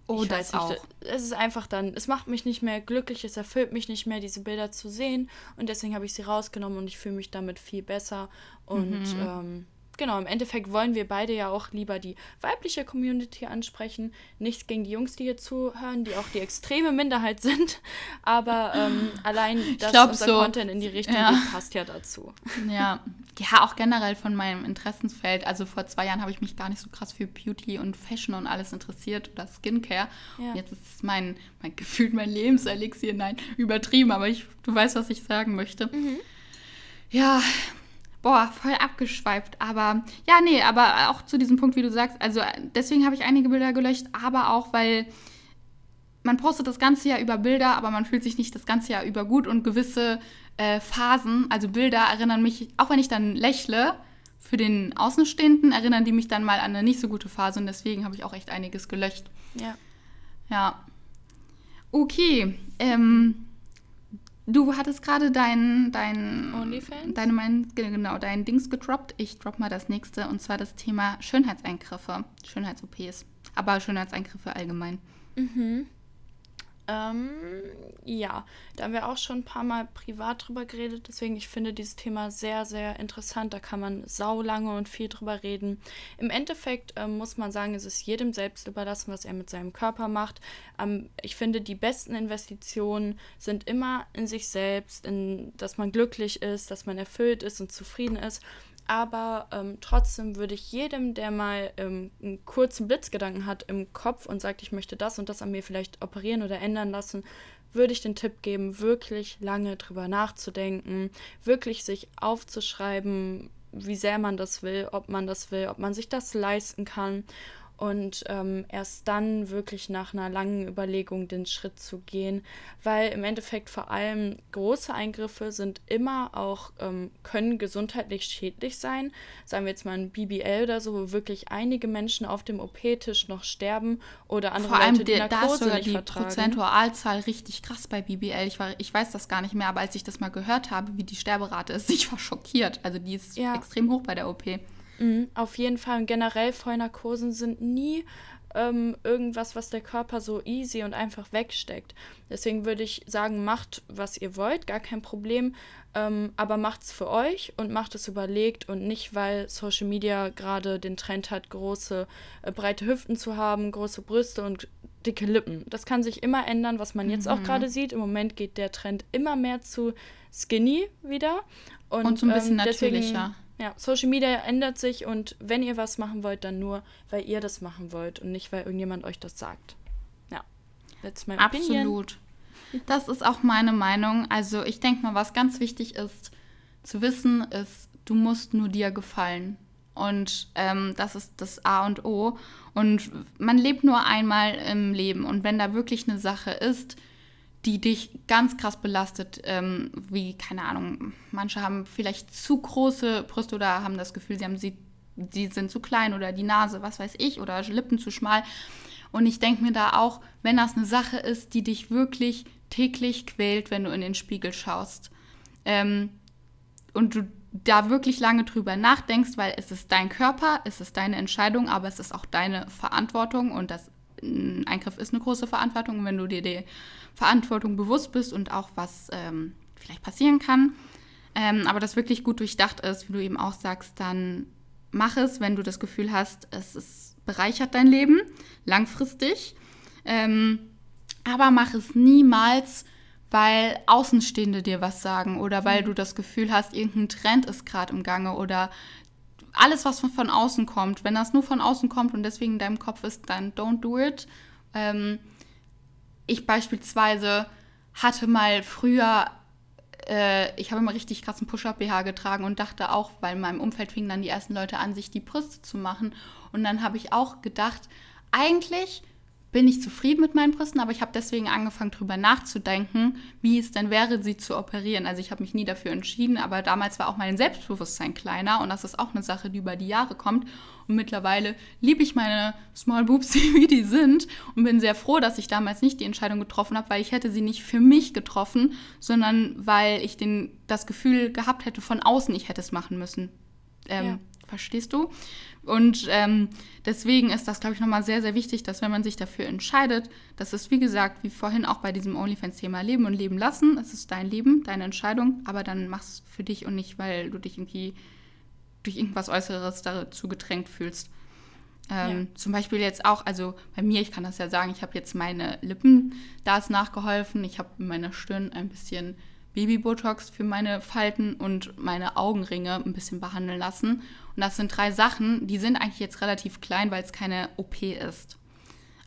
Oh, ich das weiß nicht, auch. Es ist einfach dann, es macht mich nicht mehr glücklich, es erfüllt mich nicht mehr, diese Bilder zu sehen. Und deswegen habe ich sie rausgenommen und ich fühle mich damit viel besser. Und mhm. ähm, genau, im Endeffekt wollen wir beide ja auch lieber die weibliche Community ansprechen. Nichts gegen die Jungs, die hier zuhören, die auch die extreme Minderheit sind. Aber ähm, allein, dass glaub, unser so. Content in die Richtung Ja. geht, passt ja dazu. Ja. ja, auch generell von meinem Interessensfeld. Also vor zwei Jahren habe ich mich gar nicht so krass für Beauty und Fashion und alles interessiert oder Skincare. Ja. Und jetzt ist es mein, mein gefühlt mein Lebenselixier. Nein, übertrieben, aber ich, du weißt, was ich sagen möchte. Ja, boah, voll abgeschweift. Aber ja, nee, aber auch zu diesem Punkt, wie du sagst, also deswegen habe ich einige Bilder gelöscht, aber auch, weil man postet das ganze Jahr über Bilder, aber man fühlt sich nicht das ganze Jahr über gut und gewisse äh, Phasen, also Bilder erinnern mich, auch wenn ich dann lächle, für den Außenstehenden erinnern die mich dann mal an eine nicht so gute Phase und deswegen habe ich auch echt einiges gelöscht. Ja. Ja. Okay. Ähm, du hattest gerade dein, dein, OnlyFans? deine, mein, genau, dein Dings gedroppt. Ich drop mal das nächste und zwar das Thema Schönheitseingriffe, Schönheits-OPs, aber Schönheitseingriffe allgemein. Ähm, ja, da haben wir auch schon ein paar Mal privat drüber geredet, deswegen ich finde dieses Thema sehr, sehr interessant. Da kann man saulange und viel drüber reden. Im Endeffekt ähm, muss man sagen, es ist jedem selbst überlassen, was er mit seinem Körper macht. Ähm, ich finde, die besten Investitionen sind immer in sich selbst, in, dass man glücklich ist, dass man erfüllt ist und zufrieden ist. Aber ähm, trotzdem würde ich jedem, der mal ähm, einen kurzen Blitzgedanken hat im Kopf und sagt, ich möchte das und das an mir vielleicht operieren oder ändern lassen, würde ich den Tipp geben, wirklich lange drüber nachzudenken, wirklich sich aufzuschreiben, wie sehr man das will, ob man das will, ob man sich das leisten kann und ähm, erst dann wirklich nach einer langen Überlegung den Schritt zu gehen, weil im Endeffekt vor allem große Eingriffe sind immer auch, ähm, können gesundheitlich schädlich sein. Sagen wir jetzt mal ein BBL oder so, wo wirklich einige Menschen auf dem OP-Tisch noch sterben oder andere Vor allem Leute die der, da ist Narkose sogar nicht die vertragen. Prozentualzahl richtig krass bei BBL. Ich, war, ich weiß das gar nicht mehr, aber als ich das mal gehört habe, wie die Sterberate ist, ich war schockiert. Also die ist Ja. extrem hoch bei der OP. Mhm, auf jeden Fall. Und generell Vollnarkosen sind nie ähm, irgendwas, was der Körper so easy und einfach wegsteckt. Deswegen würde ich sagen, macht, was ihr wollt, gar kein Problem. Ähm, aber macht's für euch und macht es überlegt und nicht, weil Social Media gerade den Trend hat, große, äh, breite Hüften zu haben, große Brüste und dicke Lippen. Das kann sich immer ändern, was man jetzt auch gerade sieht. Im Moment geht der Trend immer mehr zu skinny wieder. Und, Und so ein bisschen ähm, deswegen- natürlicher. Ja, Social Media ändert sich und wenn ihr was machen wollt, dann nur, weil ihr das machen wollt und nicht, weil irgendjemand euch das sagt. Ja, that's my opinion. Absolut. Das ist auch meine Meinung. Also ich denke mal, was ganz wichtig ist zu wissen, ist, du musst nur dir gefallen. Und ähm, das ist das A und O. Und man lebt nur einmal im Leben. Und wenn da wirklich eine Sache ist, die dich ganz krass belastet, ähm, wie, keine Ahnung, manche haben vielleicht zu große Brüste oder haben das Gefühl, sie haben sie, sie sind zu klein oder die Nase, was weiß ich, oder Lippen zu schmal. Und ich denke mir da auch, wenn das eine Sache ist, die dich wirklich täglich quält, wenn du in den Spiegel schaust, ähm, und du da wirklich lange drüber nachdenkst, weil es ist dein Körper, es ist deine Entscheidung, aber es ist auch deine Verantwortung und das ein Eingriff ist eine große Verantwortung. Und wenn du dir die Verantwortung bewusst bist und auch was ähm, vielleicht passieren kann, ähm, aber das wirklich gut durchdacht ist, wie du eben auch sagst, dann mach es, wenn du das Gefühl hast, es ist, bereichert dein Leben langfristig. Ähm, aber mach es niemals, weil Außenstehende dir was sagen oder weil du das Gefühl hast, irgendein Trend ist gerade im Gange oder alles, was von, außen kommt. Wenn das nur von außen kommt und deswegen in deinem Kopf ist, dann don't do it. Ähm, ich beispielsweise hatte mal früher, äh, ich habe immer richtig krassen Push-Up-BH getragen und dachte auch, weil in meinem Umfeld fingen dann die ersten Leute an, sich die Brüste zu machen. Und dann habe ich auch gedacht, eigentlich bin ich zufrieden mit meinen Brüsten, aber ich habe deswegen angefangen, drüber nachzudenken, wie es denn wäre, sie zu operieren. Also ich habe mich nie dafür entschieden, aber damals war auch mein Selbstbewusstsein kleiner und das ist auch eine Sache, die über die Jahre kommt. Und mittlerweile liebe ich meine Small Boobs, wie die sind und bin sehr froh, dass ich damals nicht die Entscheidung getroffen habe, weil ich hätte sie nicht für mich getroffen, sondern weil ich den, das Gefühl gehabt hätte von außen, ich hätte es machen müssen. Ähm, Ja. Verstehst du? Und ähm, deswegen ist das, glaube ich, nochmal sehr, sehr wichtig, dass wenn man sich dafür entscheidet, dass es, wie gesagt, wie vorhin auch bei diesem OnlyFans-Thema Leben und Leben lassen, es ist dein Leben, deine Entscheidung, aber dann mach's für dich und nicht, weil du dich irgendwie durch irgendwas Äußeres dazu gedrängt fühlst. Ähm, ja. Zum Beispiel jetzt auch, also bei mir, ich kann das ja sagen, ich habe jetzt meine Lippen, da ist nachgeholfen. Ich habe in meiner Stirn ein bisschen Babybotox für meine Falten und meine Augenringe ein bisschen behandeln lassen. Und das sind drei Sachen, die sind eigentlich jetzt relativ klein, weil es keine OP ist.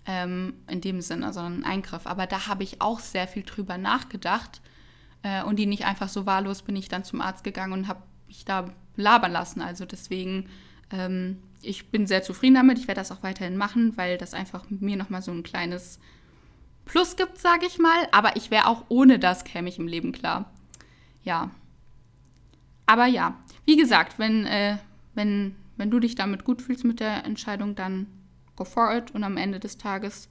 Ähm, in dem Sinne, sondern ein Eingriff. Aber da habe ich auch sehr viel drüber nachgedacht. Äh, und die nicht einfach so wahllos bin ich dann zum Arzt gegangen und habe mich da labern lassen. Also deswegen, ähm, ich bin sehr zufrieden damit. Ich werde das auch weiterhin machen, weil das einfach mir nochmal so ein kleines Plus gibt, sage ich mal. Aber ich wäre auch ohne das, käme ich im Leben klar. Ja. Aber ja, wie gesagt, wenn, äh, wenn, wenn du dich damit gut fühlst mit der Entscheidung, dann go for it. Und am Ende des Tages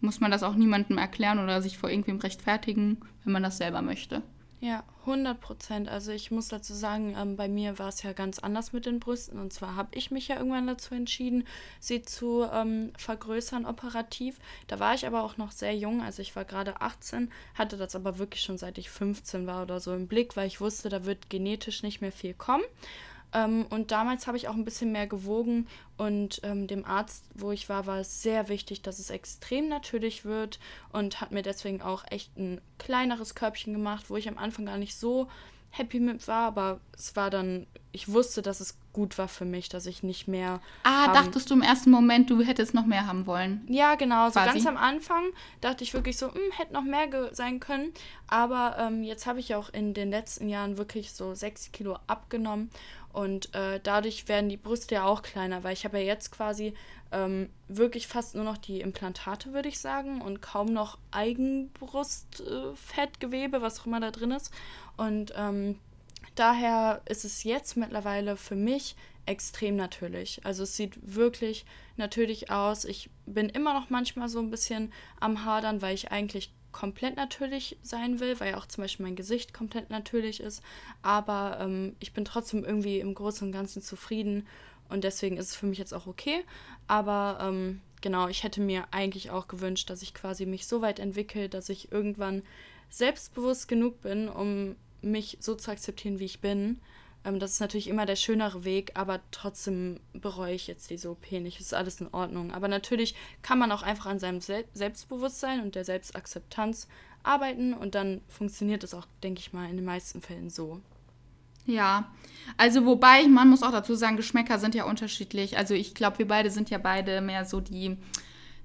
muss man das auch niemandem erklären oder sich vor irgendwem rechtfertigen, wenn man das selber möchte. Ja, 100 Prozent. Also ich muss dazu sagen, ähm, bei mir war es ja ganz anders mit den Brüsten. Und zwar habe ich mich ja irgendwann dazu entschieden, sie zu ähm, vergrößern operativ. Da war ich aber auch noch sehr jung. Also ich war gerade 18, hatte das aber wirklich schon seit ich 15 war oder so im Blick, weil ich wusste, da wird genetisch nicht mehr viel kommen. Ähm, und damals habe ich auch ein bisschen mehr gewogen und ähm, dem Arzt, wo ich war, war es sehr wichtig, dass es extrem natürlich wird und hat mir deswegen auch echt ein kleineres Körbchen gemacht, wo ich am Anfang gar nicht so happy mit war, aber es war dann, ich wusste, dass es gut war für mich, dass ich nicht mehr. Ah, dachtest du im ersten Moment, du hättest noch mehr haben wollen? Ja, genau. So ganz am Anfang dachte ich wirklich so, hm, hätte noch mehr sein können. Aber ähm, jetzt habe ich auch in den letzten Jahren wirklich so sechs Kilo abgenommen und äh, dadurch werden die Brüste ja auch kleiner, weil ich habe ja jetzt quasi ähm, wirklich fast nur noch die Implantate, würde ich sagen, und kaum noch Eigenbrustfettgewebe, äh, was auch immer da drin ist. Und ähm, daher ist es jetzt mittlerweile für mich extrem natürlich. Also es sieht wirklich natürlich aus. Ich bin immer noch manchmal so ein bisschen am Hadern, weil ich eigentlich komplett natürlich sein will, weil ja auch zum Beispiel mein Gesicht komplett natürlich ist. Aber ähm, ich bin trotzdem irgendwie im Großen und Ganzen zufrieden und deswegen ist es für mich jetzt auch okay. Aber ähm, genau, ich hätte mir eigentlich auch gewünscht, dass ich quasi mich so weit entwickle, dass ich irgendwann selbstbewusst genug bin, um mich so zu akzeptieren, wie ich bin ähm, das ist natürlich immer der schönere Weg, aber trotzdem bereue ich jetzt diese OP nicht. Es ist alles in Ordnung. Aber natürlich kann man auch einfach an seinem Sel Selbstbewusstsein und der Selbstakzeptanz arbeiten und dann funktioniert es auch, denke ich mal, in den meisten Fällen so. Ja, also wobei, man muss auch dazu sagen, Geschmäcker sind ja unterschiedlich. Also ich glaube, wir beide sind ja beide mehr so die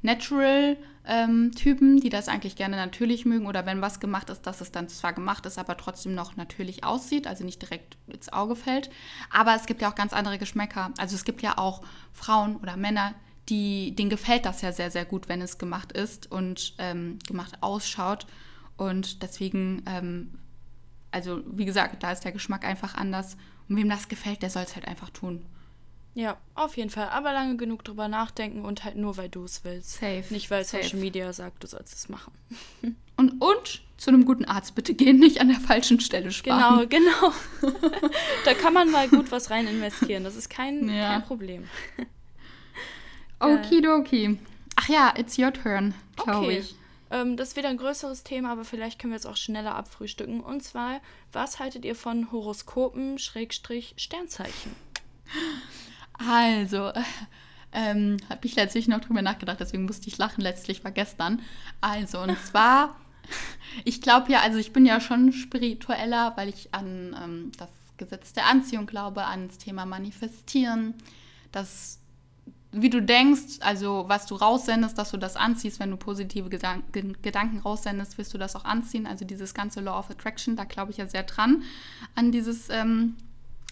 Natural-Typen, ähm, die das eigentlich gerne natürlich mögen oder wenn was gemacht ist, dass es dann zwar gemacht ist, aber trotzdem noch natürlich aussieht, also nicht direkt ins Auge fällt. Aber es gibt ja auch ganz andere Geschmäcker. Also es gibt ja auch Frauen oder Männer, die, denen gefällt das ja sehr, sehr gut, wenn es gemacht ist und ähm, gemacht ausschaut. Und deswegen, ähm, also wie gesagt, da ist der Geschmack einfach anders. Und wem das gefällt, der soll es halt einfach tun. Ja, auf jeden Fall. Aber lange genug drüber nachdenken und halt nur, weil du es willst. Safe. Nicht, weil Safe. Social Media sagt, du sollst es machen. und, und zu einem guten Arzt bitte gehen, nicht an der falschen Stelle sparen. Genau, genau. da kann man mal gut was rein investieren. Das ist kein, ja. kein Problem. Okidoki. Ach ja, it's your turn, glaube okay. ich. Ähm, das ist wieder ein größeres Thema, aber vielleicht können wir es auch schneller abfrühstücken. Und zwar, was haltet ihr von Horoskopen, Schrägstrich, Sternzeichen? Also, ähm, habe ich letztlich noch drüber nachgedacht, deswegen musste ich lachen. Letztlich war gestern. Also, und zwar, ich glaube ja, also ich bin ja schon spiritueller, weil ich an ähm, das Gesetz der Anziehung glaube, ans Thema Manifestieren, das wie du denkst, also was du raussendest, dass du das anziehst, wenn du positive Gedanken, Gedanken raussendest, wirst du das auch anziehen. Also dieses ganze Law of Attraction, da glaube ich ja sehr dran an dieses ähm,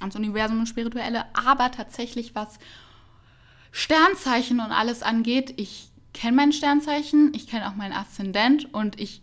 ans Universum und Spirituelle, aber tatsächlich was Sternzeichen und alles angeht, ich kenne mein Sternzeichen, ich kenne auch meinen Aszendent und ich,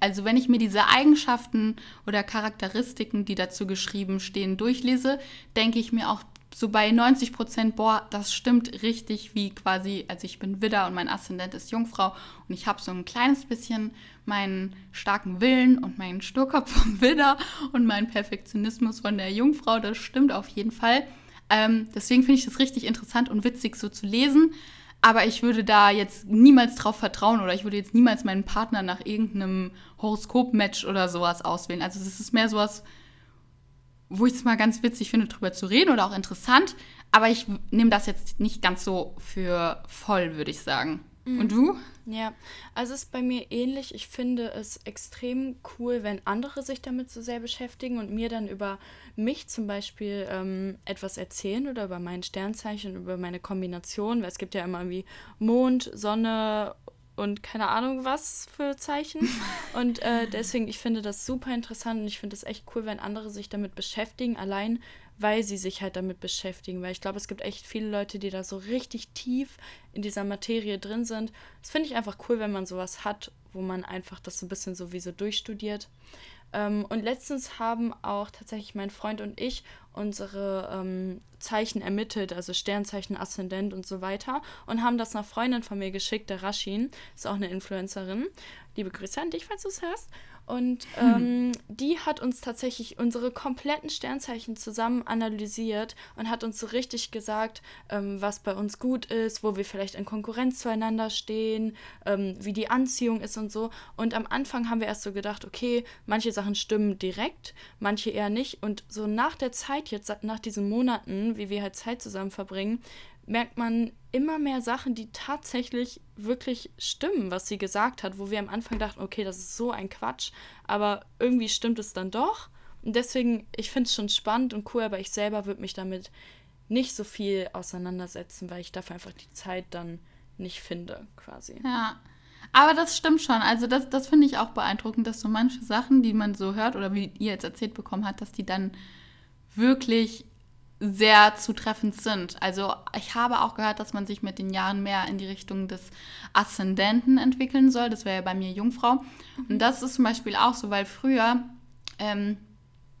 also wenn ich mir diese Eigenschaften oder Charakteristiken, die dazu geschrieben stehen, durchlese, denke ich mir auch so bei 90 Prozent, boah, das stimmt richtig, wie quasi, also ich bin Widder und mein Aszendent ist Jungfrau und ich habe so ein kleines bisschen meinen starken Willen und meinen Sturkopf vom Widder und meinen Perfektionismus von der Jungfrau, das stimmt auf jeden Fall. Ähm, deswegen finde ich das richtig interessant und witzig so zu lesen. Aber ich würde da jetzt niemals drauf vertrauen oder ich würde jetzt niemals meinen Partner nach irgendeinem Horoskop-Match oder sowas auswählen. Also es ist mehr sowas, wo ich es mal ganz witzig finde, drüber zu reden oder auch interessant. Aber ich nehme das jetzt nicht ganz so für voll, würde ich sagen. Mhm. Und du? Ja, also es ist bei mir ähnlich. Ich finde es extrem cool, wenn andere sich damit so sehr beschäftigen und mir dann über mich zum Beispiel ähm, etwas erzählen oder über mein Sternzeichen, über meine Kombination, weil es gibt ja immer irgendwie Mond, Sonne und keine Ahnung was für Zeichen. Und äh, deswegen, ich finde das super interessant und ich finde es echt cool, wenn andere sich damit beschäftigen, allein weil sie sich halt damit beschäftigen. Weil ich glaube, es gibt echt viele Leute, die da so richtig tief in dieser Materie drin sind. Das finde ich einfach cool, wenn man sowas hat, wo man einfach das so ein bisschen sowieso durchstudiert. Ähm, und letztens haben auch tatsächlich mein Freund und ich unsere ähm, Zeichen ermittelt, also Sternzeichen, Aszendent und so weiter, und haben das einer Freundin von mir geschickt, der Rashin, ist auch eine Influencerin. Liebe Grüße an dich, falls du es hörst. Und hm. ähm, die hat uns tatsächlich unsere kompletten Sternzeichen zusammen analysiert und hat uns so richtig gesagt, ähm, was bei uns gut ist, wo wir vielleicht in Konkurrenz zueinander stehen, ähm, wie die Anziehung ist und so. Und am Anfang haben wir erst so gedacht, okay, manche Sachen stimmen direkt, manche eher nicht. Und so nach der Zeit jetzt, nach diesen Monaten, wie wir halt Zeit zusammen verbringen, merkt man immer mehr Sachen, die tatsächlich wirklich stimmen, was sie gesagt hat, wo wir am Anfang dachten, okay, das ist so ein Quatsch, aber irgendwie stimmt es dann doch. Und deswegen, ich finde es schon spannend und cool, aber ich selber würde mich damit nicht so viel auseinandersetzen, weil ich dafür einfach die Zeit dann nicht finde, quasi. Ja. Aber das stimmt schon. Also das, das finde ich auch beeindruckend, dass so manche Sachen, die man so hört oder wie ihr jetzt erzählt bekommen habt, dass die dann wirklich sehr zutreffend sind. Also ich habe auch gehört, dass man sich mit den Jahren mehr in die Richtung des Aszendenten entwickeln soll. Das wäre ja bei mir Jungfrau. Mhm. Und das ist zum Beispiel auch so, weil früher, ähm,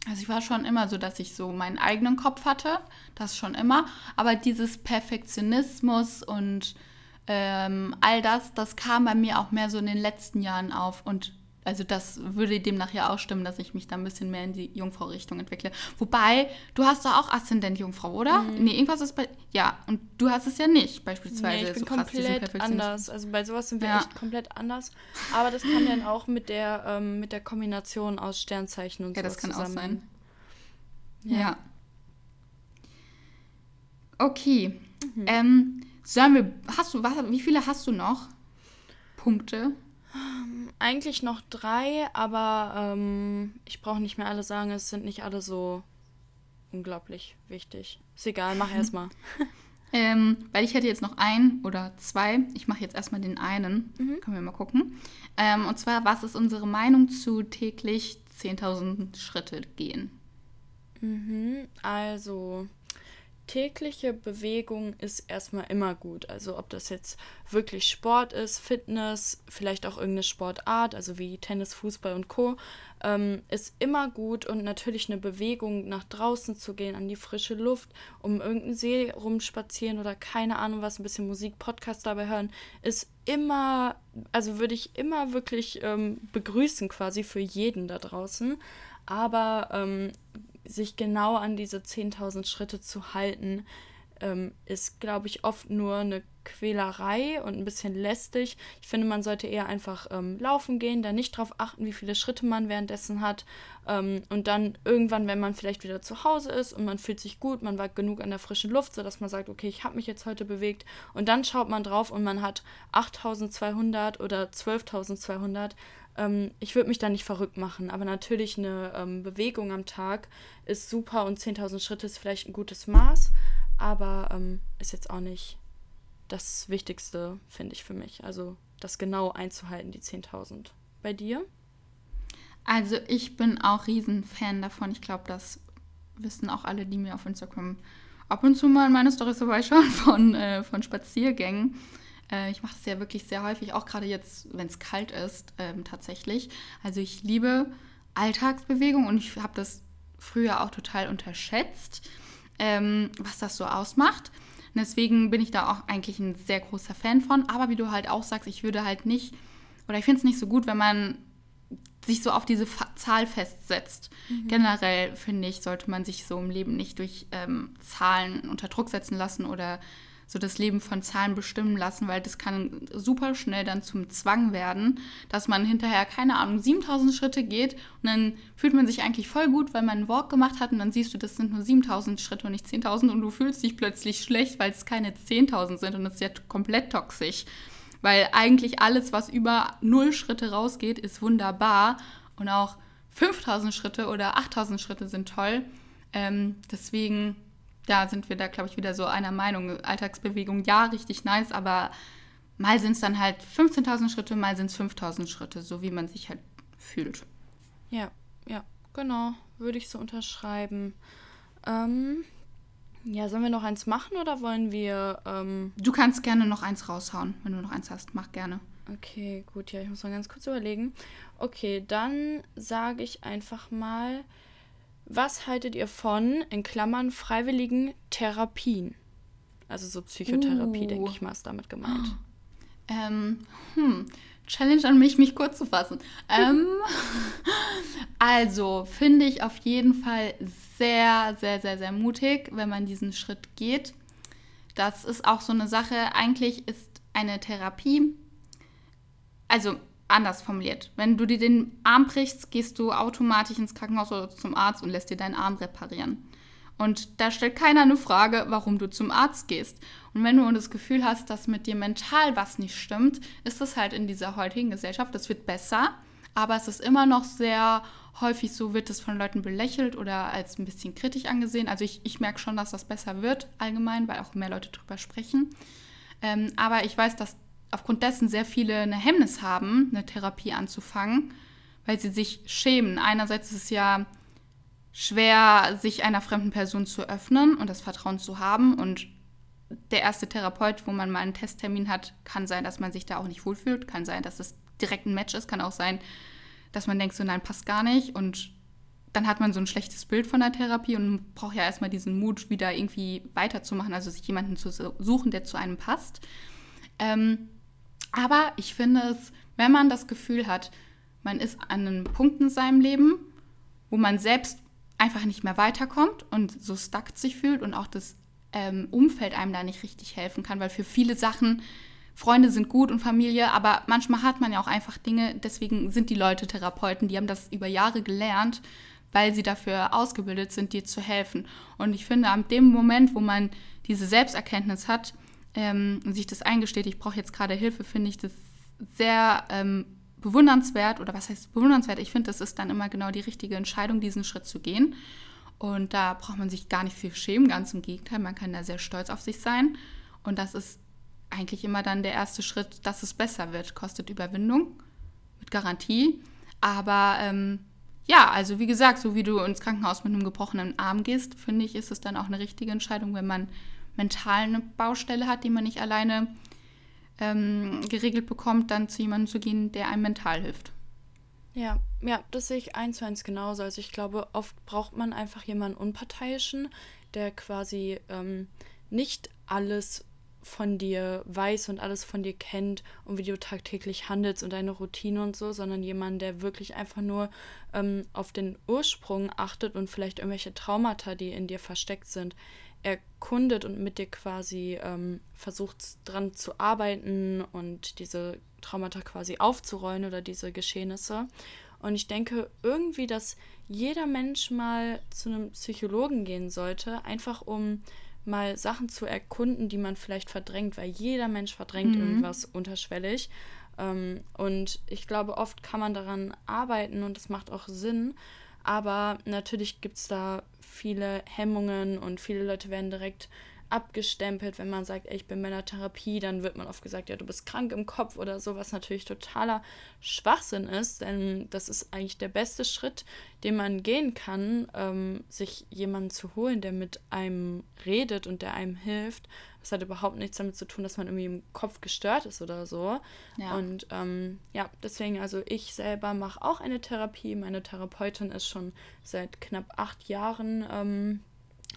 also ich war schon immer so, dass ich so meinen eigenen Kopf hatte, das schon immer. Aber dieses Perfektionismus und ähm, all das, das kam bei mir auch mehr so in den letzten Jahren auf. Und also das würde dem nachher auch stimmen, dass ich mich da ein bisschen mehr in die Jungfrau-Richtung entwickle. Wobei, du hast doch auch Aszendent Jungfrau, oder? Mhm. Nee, irgendwas ist bei... Ja, und du hast es ja nicht, beispielsweise. Nee, ich bin so komplett anders. Also bei sowas sind wir ja. echt komplett anders. Aber das kann dann auch mit der, ähm, mit der Kombination aus Sternzeichen und so. Ja, das kann zusammen. auch sein. Ja. ja. Okay. Mhm. Ähm, sollen wir... Hast du... Was, wie viele hast du noch? Punkte? Eigentlich noch drei, aber ähm, ich brauche nicht mehr alle sagen, es sind nicht alle so unglaublich wichtig. Ist egal, mach erst mal. ähm, weil ich hätte jetzt noch ein oder zwei. Ich mache jetzt erstmal den einen. Mhm. Können wir mal gucken. Ähm, und zwar, was ist unsere Meinung zu täglich 10.000 Schritte gehen? Mhm, also, tägliche Bewegung ist erstmal immer gut. Also ob das jetzt wirklich Sport ist, Fitness, vielleicht auch irgendeine Sportart, also wie Tennis, Fußball und Co, ähm, ist immer gut und natürlich eine Bewegung nach draußen zu gehen, an die frische Luft, um irgendeinen See rumspazieren oder keine Ahnung was, ein bisschen Musik, Podcast dabei hören, ist immer, also würde ich immer wirklich ähm, begrüßen quasi für jeden da draußen. Aber ähm, sich genau an diese 10.000 Schritte zu halten, ähm, ist, glaube ich, oft nur eine Quälerei und ein bisschen lästig. Ich finde, man sollte eher einfach ähm, laufen gehen, da nicht darauf achten, wie viele Schritte man währenddessen hat. Ähm, und dann irgendwann, wenn man vielleicht wieder zu Hause ist und man fühlt sich gut, man war genug an der frischen Luft, sodass man sagt, okay, ich habe mich jetzt heute bewegt. Und dann schaut man drauf und man hat 8200 oder 12.200 ähm, ich würde mich da nicht verrückt machen, aber natürlich eine ähm, Bewegung am Tag ist super und 10.000 Schritte ist vielleicht ein gutes Maß, aber ähm, ist jetzt auch nicht das Wichtigste, finde ich für mich. Also das genau einzuhalten, die 10.000. Bei dir? Also ich bin auch Riesenfan davon. Ich glaube, das wissen auch alle, die mir auf Instagram ab und zu mal in meine Storys vorbeischauen von, äh, von Spaziergängen. Äh, ich mache das ja wirklich sehr häufig, auch gerade jetzt, wenn es kalt ist, ähm, tatsächlich. Also ich liebe Alltagsbewegung und ich habe das früher auch total unterschätzt, ähm, was das so ausmacht. Und deswegen bin ich da auch eigentlich ein sehr großer Fan von. Aber wie du halt auch sagst, ich würde halt nicht, oder ich finde es nicht so gut, wenn man sich so auf diese Fa Zahl festsetzt. Mhm. Generell finde ich, sollte man sich so im Leben nicht durch ähm, Zahlen unter Druck setzen lassen oder so das Leben von Zahlen bestimmen lassen, weil das kann super schnell dann zum Zwang werden, dass man hinterher, keine Ahnung, 7000 Schritte geht und dann fühlt man sich eigentlich voll gut, weil man einen Walk gemacht hat und dann siehst du, das sind nur 7000 Schritte und nicht 10.000 und du fühlst dich plötzlich schlecht, weil es keine 10.000 sind und das ist ja komplett toxisch. Weil eigentlich alles, was über 0 Schritte rausgeht, ist wunderbar und auch 5000 Schritte oder 8000 Schritte sind toll. Ähm, deswegen da sind wir da, glaube ich, wieder so einer Meinung. Alltagsbewegung, ja, richtig nice, aber mal sind es dann halt 15.000 Schritte, mal sind es 5.000 Schritte, so wie man sich halt fühlt. Ja, ja, genau, würde ich so unterschreiben. Ähm, ja, sollen wir noch eins machen oder wollen wir. Ähm du kannst gerne noch eins raushauen, wenn du noch eins hast. Mach gerne. Okay, gut, ja, ich muss mal ganz kurz überlegen. Okay, dann sage ich einfach mal, was haltet ihr von, in Klammern, freiwilligen Therapien? Also so Psychotherapie, uh. denke ich mal, ist damit gemeint. Ähm, hm. Challenge an mich, mich kurz zu fassen. ähm, also finde ich auf jeden Fall sehr, sehr, sehr, sehr mutig, wenn man diesen Schritt geht. Das ist auch so eine Sache. Eigentlich ist eine Therapie, also anders formuliert. Wenn du dir den Arm brichst, gehst du automatisch ins Krankenhaus oder zum Arzt und lässt dir deinen Arm reparieren. Und da stellt keiner eine Frage, warum du zum Arzt gehst. Und wenn du das Gefühl hast, dass mit dir mental was nicht stimmt, ist das halt in dieser heutigen Gesellschaft, das wird besser, aber es ist immer noch sehr häufig so, wird es von Leuten belächelt oder als ein bisschen kritisch angesehen. Also ich, ich merke schon, dass das besser wird allgemein, weil auch mehr Leute drüber sprechen. Ähm, aber ich weiß, dass aufgrund dessen sehr viele eine Hemmnis haben, eine Therapie anzufangen, weil sie sich schämen. Einerseits ist es ja schwer, sich einer fremden Person zu öffnen und das Vertrauen zu haben. Und der erste Therapeut, wo man mal einen Testtermin hat, kann sein, dass man sich da auch nicht wohlfühlt, kann sein, dass es direkt ein Match ist, kann auch sein, dass man denkt, so nein, passt gar nicht. Und dann hat man so ein schlechtes Bild von der Therapie und braucht ja erstmal diesen Mut, wieder irgendwie weiterzumachen, also sich jemanden zu suchen, der zu einem passt. Ähm, aber ich finde es, wenn man das Gefühl hat, man ist an einem Punkt in seinem Leben, wo man selbst einfach nicht mehr weiterkommt und so stuck sich fühlt und auch das ähm, Umfeld einem da nicht richtig helfen kann, weil für viele Sachen Freunde sind gut und Familie, aber manchmal hat man ja auch einfach Dinge, deswegen sind die Leute Therapeuten, die haben das über Jahre gelernt, weil sie dafür ausgebildet sind, dir zu helfen. Und ich finde, an dem Moment, wo man diese Selbsterkenntnis hat, ähm, sich das eingesteht, ich brauche jetzt gerade Hilfe, finde ich das sehr ähm, bewundernswert. Oder was heißt bewundernswert? Ich finde, das ist dann immer genau die richtige Entscheidung, diesen Schritt zu gehen. Und da braucht man sich gar nicht viel schämen, ganz im Gegenteil, man kann da sehr stolz auf sich sein. Und das ist eigentlich immer dann der erste Schritt, dass es besser wird. Kostet Überwindung, mit Garantie. Aber ähm, ja, also wie gesagt, so wie du ins Krankenhaus mit einem gebrochenen Arm gehst, finde ich, ist es dann auch eine richtige Entscheidung, wenn man mental eine Baustelle hat, die man nicht alleine ähm, geregelt bekommt, dann zu jemandem zu gehen, der einem mental hilft. Ja, ja, das sehe ich eins zu eins genauso. Also ich glaube, oft braucht man einfach jemanden Unparteiischen, der quasi ähm, nicht alles von dir weiß und alles von dir kennt und wie du tagtäglich handelst und deine Routine und so, sondern jemand, der wirklich einfach nur ähm, auf den Ursprung achtet und vielleicht irgendwelche Traumata, die in dir versteckt sind, erkundet und mit dir quasi ähm, versucht dran zu arbeiten und diese Traumata quasi aufzurollen oder diese Geschehnisse. Und ich denke irgendwie, dass jeder Mensch mal zu einem Psychologen gehen sollte, einfach um mal Sachen zu erkunden, die man vielleicht verdrängt, weil jeder Mensch verdrängt mhm. irgendwas unterschwellig. Ähm, und ich glaube, oft kann man daran arbeiten und es macht auch Sinn. Aber natürlich gibt es da viele Hemmungen und viele Leute werden direkt abgestempelt, wenn man sagt, ey, ich bin bei einer Therapie, dann wird man oft gesagt, ja, du bist krank im Kopf oder so, was natürlich totaler Schwachsinn ist, denn das ist eigentlich der beste Schritt, den man gehen kann, ähm, sich jemanden zu holen, der mit einem redet und der einem hilft. Das hat überhaupt nichts damit zu tun, dass man irgendwie im Kopf gestört ist oder so. Ja. Und ähm, ja, deswegen, also ich selber mache auch eine Therapie. Meine Therapeutin ist schon seit knapp acht Jahren ähm,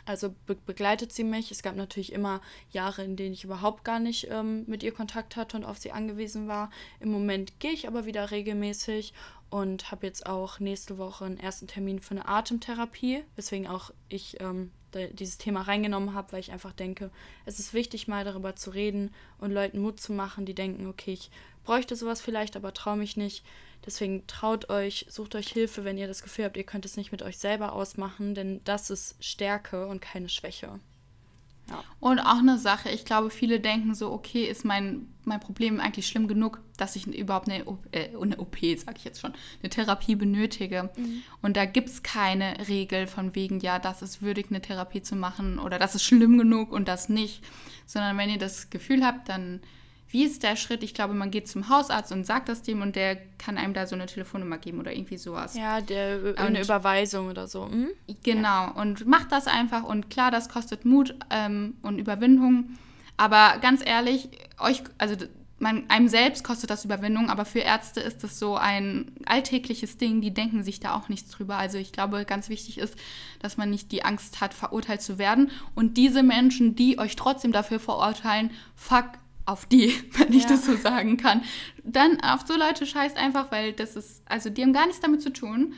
also be begleitet sie mich. Es gab natürlich immer Jahre, in denen ich überhaupt gar nicht ähm, mit ihr Kontakt hatte und auf sie angewiesen war. Im Moment gehe ich aber wieder regelmäßig und habe jetzt auch nächste Woche einen ersten Termin für eine Atemtherapie, weswegen auch ich ähm, dieses Thema reingenommen habe, weil ich einfach denke, es ist wichtig, mal darüber zu reden und Leuten Mut zu machen, die denken, okay, ich bräuchte sowas vielleicht, aber traue mich nicht. Deswegen traut euch, sucht euch Hilfe, wenn ihr das Gefühl habt, ihr könnt es nicht mit euch selber ausmachen, denn das ist Stärke und keine Schwäche. Ja. Und auch eine Sache, ich glaube, viele denken so, okay, ist mein, mein Problem eigentlich schlimm genug, dass ich überhaupt eine, äh, eine OP, sage ich jetzt schon, eine Therapie benötige. Mhm. Und da gibt es keine Regel von wegen, ja, das ist würdig, eine Therapie zu machen oder das ist schlimm genug und das nicht. Sondern wenn ihr das Gefühl habt, dann wie ist der Schritt? Ich glaube, man geht zum Hausarzt und sagt das dem und der kann einem da so eine Telefonnummer geben oder irgendwie sowas. Ja, der, und, eine Überweisung oder so. Hm? Genau, ja. und macht das einfach und klar, das kostet Mut ähm, und Überwindung. Aber ganz ehrlich, euch, also man, einem selbst kostet das Überwindung, aber für Ärzte ist das so ein alltägliches Ding, die denken sich da auch nichts drüber. Also ich glaube, ganz wichtig ist, dass man nicht die Angst hat, verurteilt zu werden. Und diese Menschen, die euch trotzdem dafür verurteilen, fuck auf die, wenn ich ja. das so sagen kann. Dann auf so Leute scheißt einfach, weil das ist, also die haben gar nichts damit zu tun.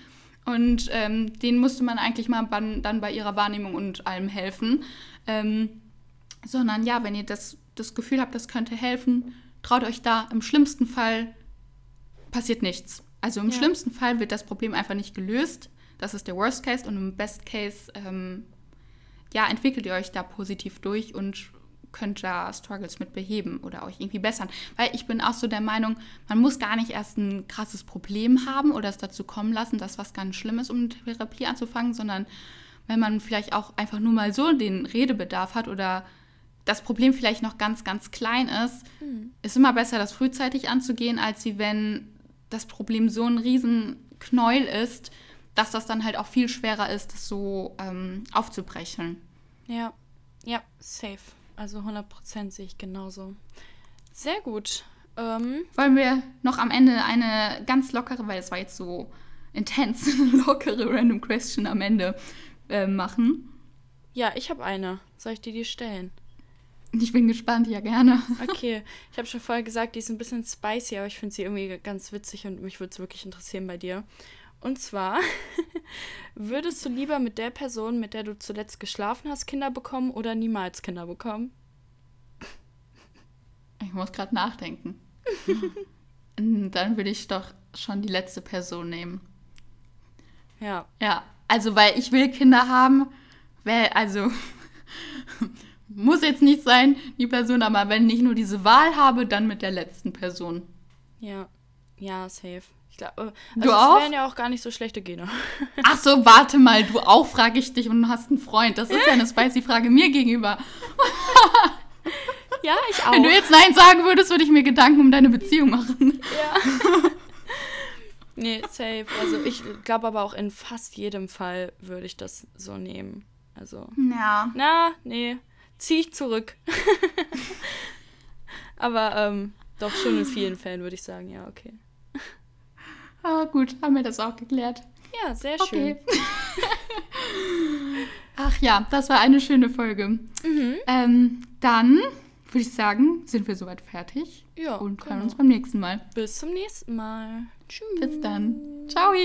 Und ähm, denen musste man eigentlich mal dann bei ihrer Wahrnehmung und allem helfen. Ähm, sondern ja, wenn ihr das, das Gefühl habt, das könnte helfen, traut euch da. Im schlimmsten Fall passiert nichts. Also im ja. schlimmsten Fall wird das Problem einfach nicht gelöst. Das ist der Worst Case. Und im Best Case, ähm, ja, entwickelt ihr euch da positiv durch und könnt da Struggles mit beheben oder euch irgendwie bessern. Weil ich bin auch so der Meinung, man muss gar nicht erst ein krasses Problem haben oder es dazu kommen lassen, dass was ganz Schlimmes, um eine Therapie anzufangen, sondern wenn man vielleicht auch einfach nur mal so den Redebedarf hat oder das Problem vielleicht noch ganz, ganz klein ist, mhm. ist immer besser, das frühzeitig anzugehen, als wie wenn das Problem so ein Riesenknäuel ist, dass das dann halt auch viel schwerer ist, das so ähm, aufzubrechen. Ja, ja, safe. Also 100% sehe ich genauso. Sehr gut. Ähm, Wollen wir noch am Ende eine ganz lockere, weil es war jetzt so intens, lockere Random Question am Ende äh, machen? Ja, ich habe eine. Soll ich dir die stellen? Ich bin gespannt, ja gerne. Okay, ich habe schon vorher gesagt, die ist ein bisschen spicy, aber ich finde sie irgendwie ganz witzig und mich würde es wirklich interessieren bei dir. Und zwar, würdest du lieber mit der Person, mit der du zuletzt geschlafen hast, Kinder bekommen oder niemals Kinder bekommen? Ich muss gerade nachdenken. Dann würde ich doch schon die letzte Person nehmen. Ja. Ja, also weil ich will Kinder haben, weil, also muss jetzt nicht sein, die Person, aber wenn ich nur diese Wahl habe, dann mit der letzten Person. Ja, ja, safe. Glaub, also du auch? Das wären ja auch gar nicht so schlechte Gene. Ach so, warte mal, du auch, frage ich dich und du hast einen Freund. Das ist ja eine spicy Frage mir gegenüber. ja, ich auch. Wenn du jetzt Nein sagen würdest, würde ich mir Gedanken um deine Beziehung machen. Ja. nee, safe. Also ich glaube aber auch in fast jedem Fall würde ich das so nehmen. Also. Ja. Na, nee. Zieh ich zurück. aber ähm, doch schon in vielen Fällen würde ich sagen, ja, okay. Ah, gut, haben wir das auch geklärt. Ja, sehr schön. Okay. Ach ja, das war eine schöne Folge. Mhm. Ähm, dann würde ich sagen, sind wir soweit fertig. Ja. Und hören genau. uns beim nächsten Mal. Bis zum nächsten Mal. Tschüss. Bis dann. Ciao.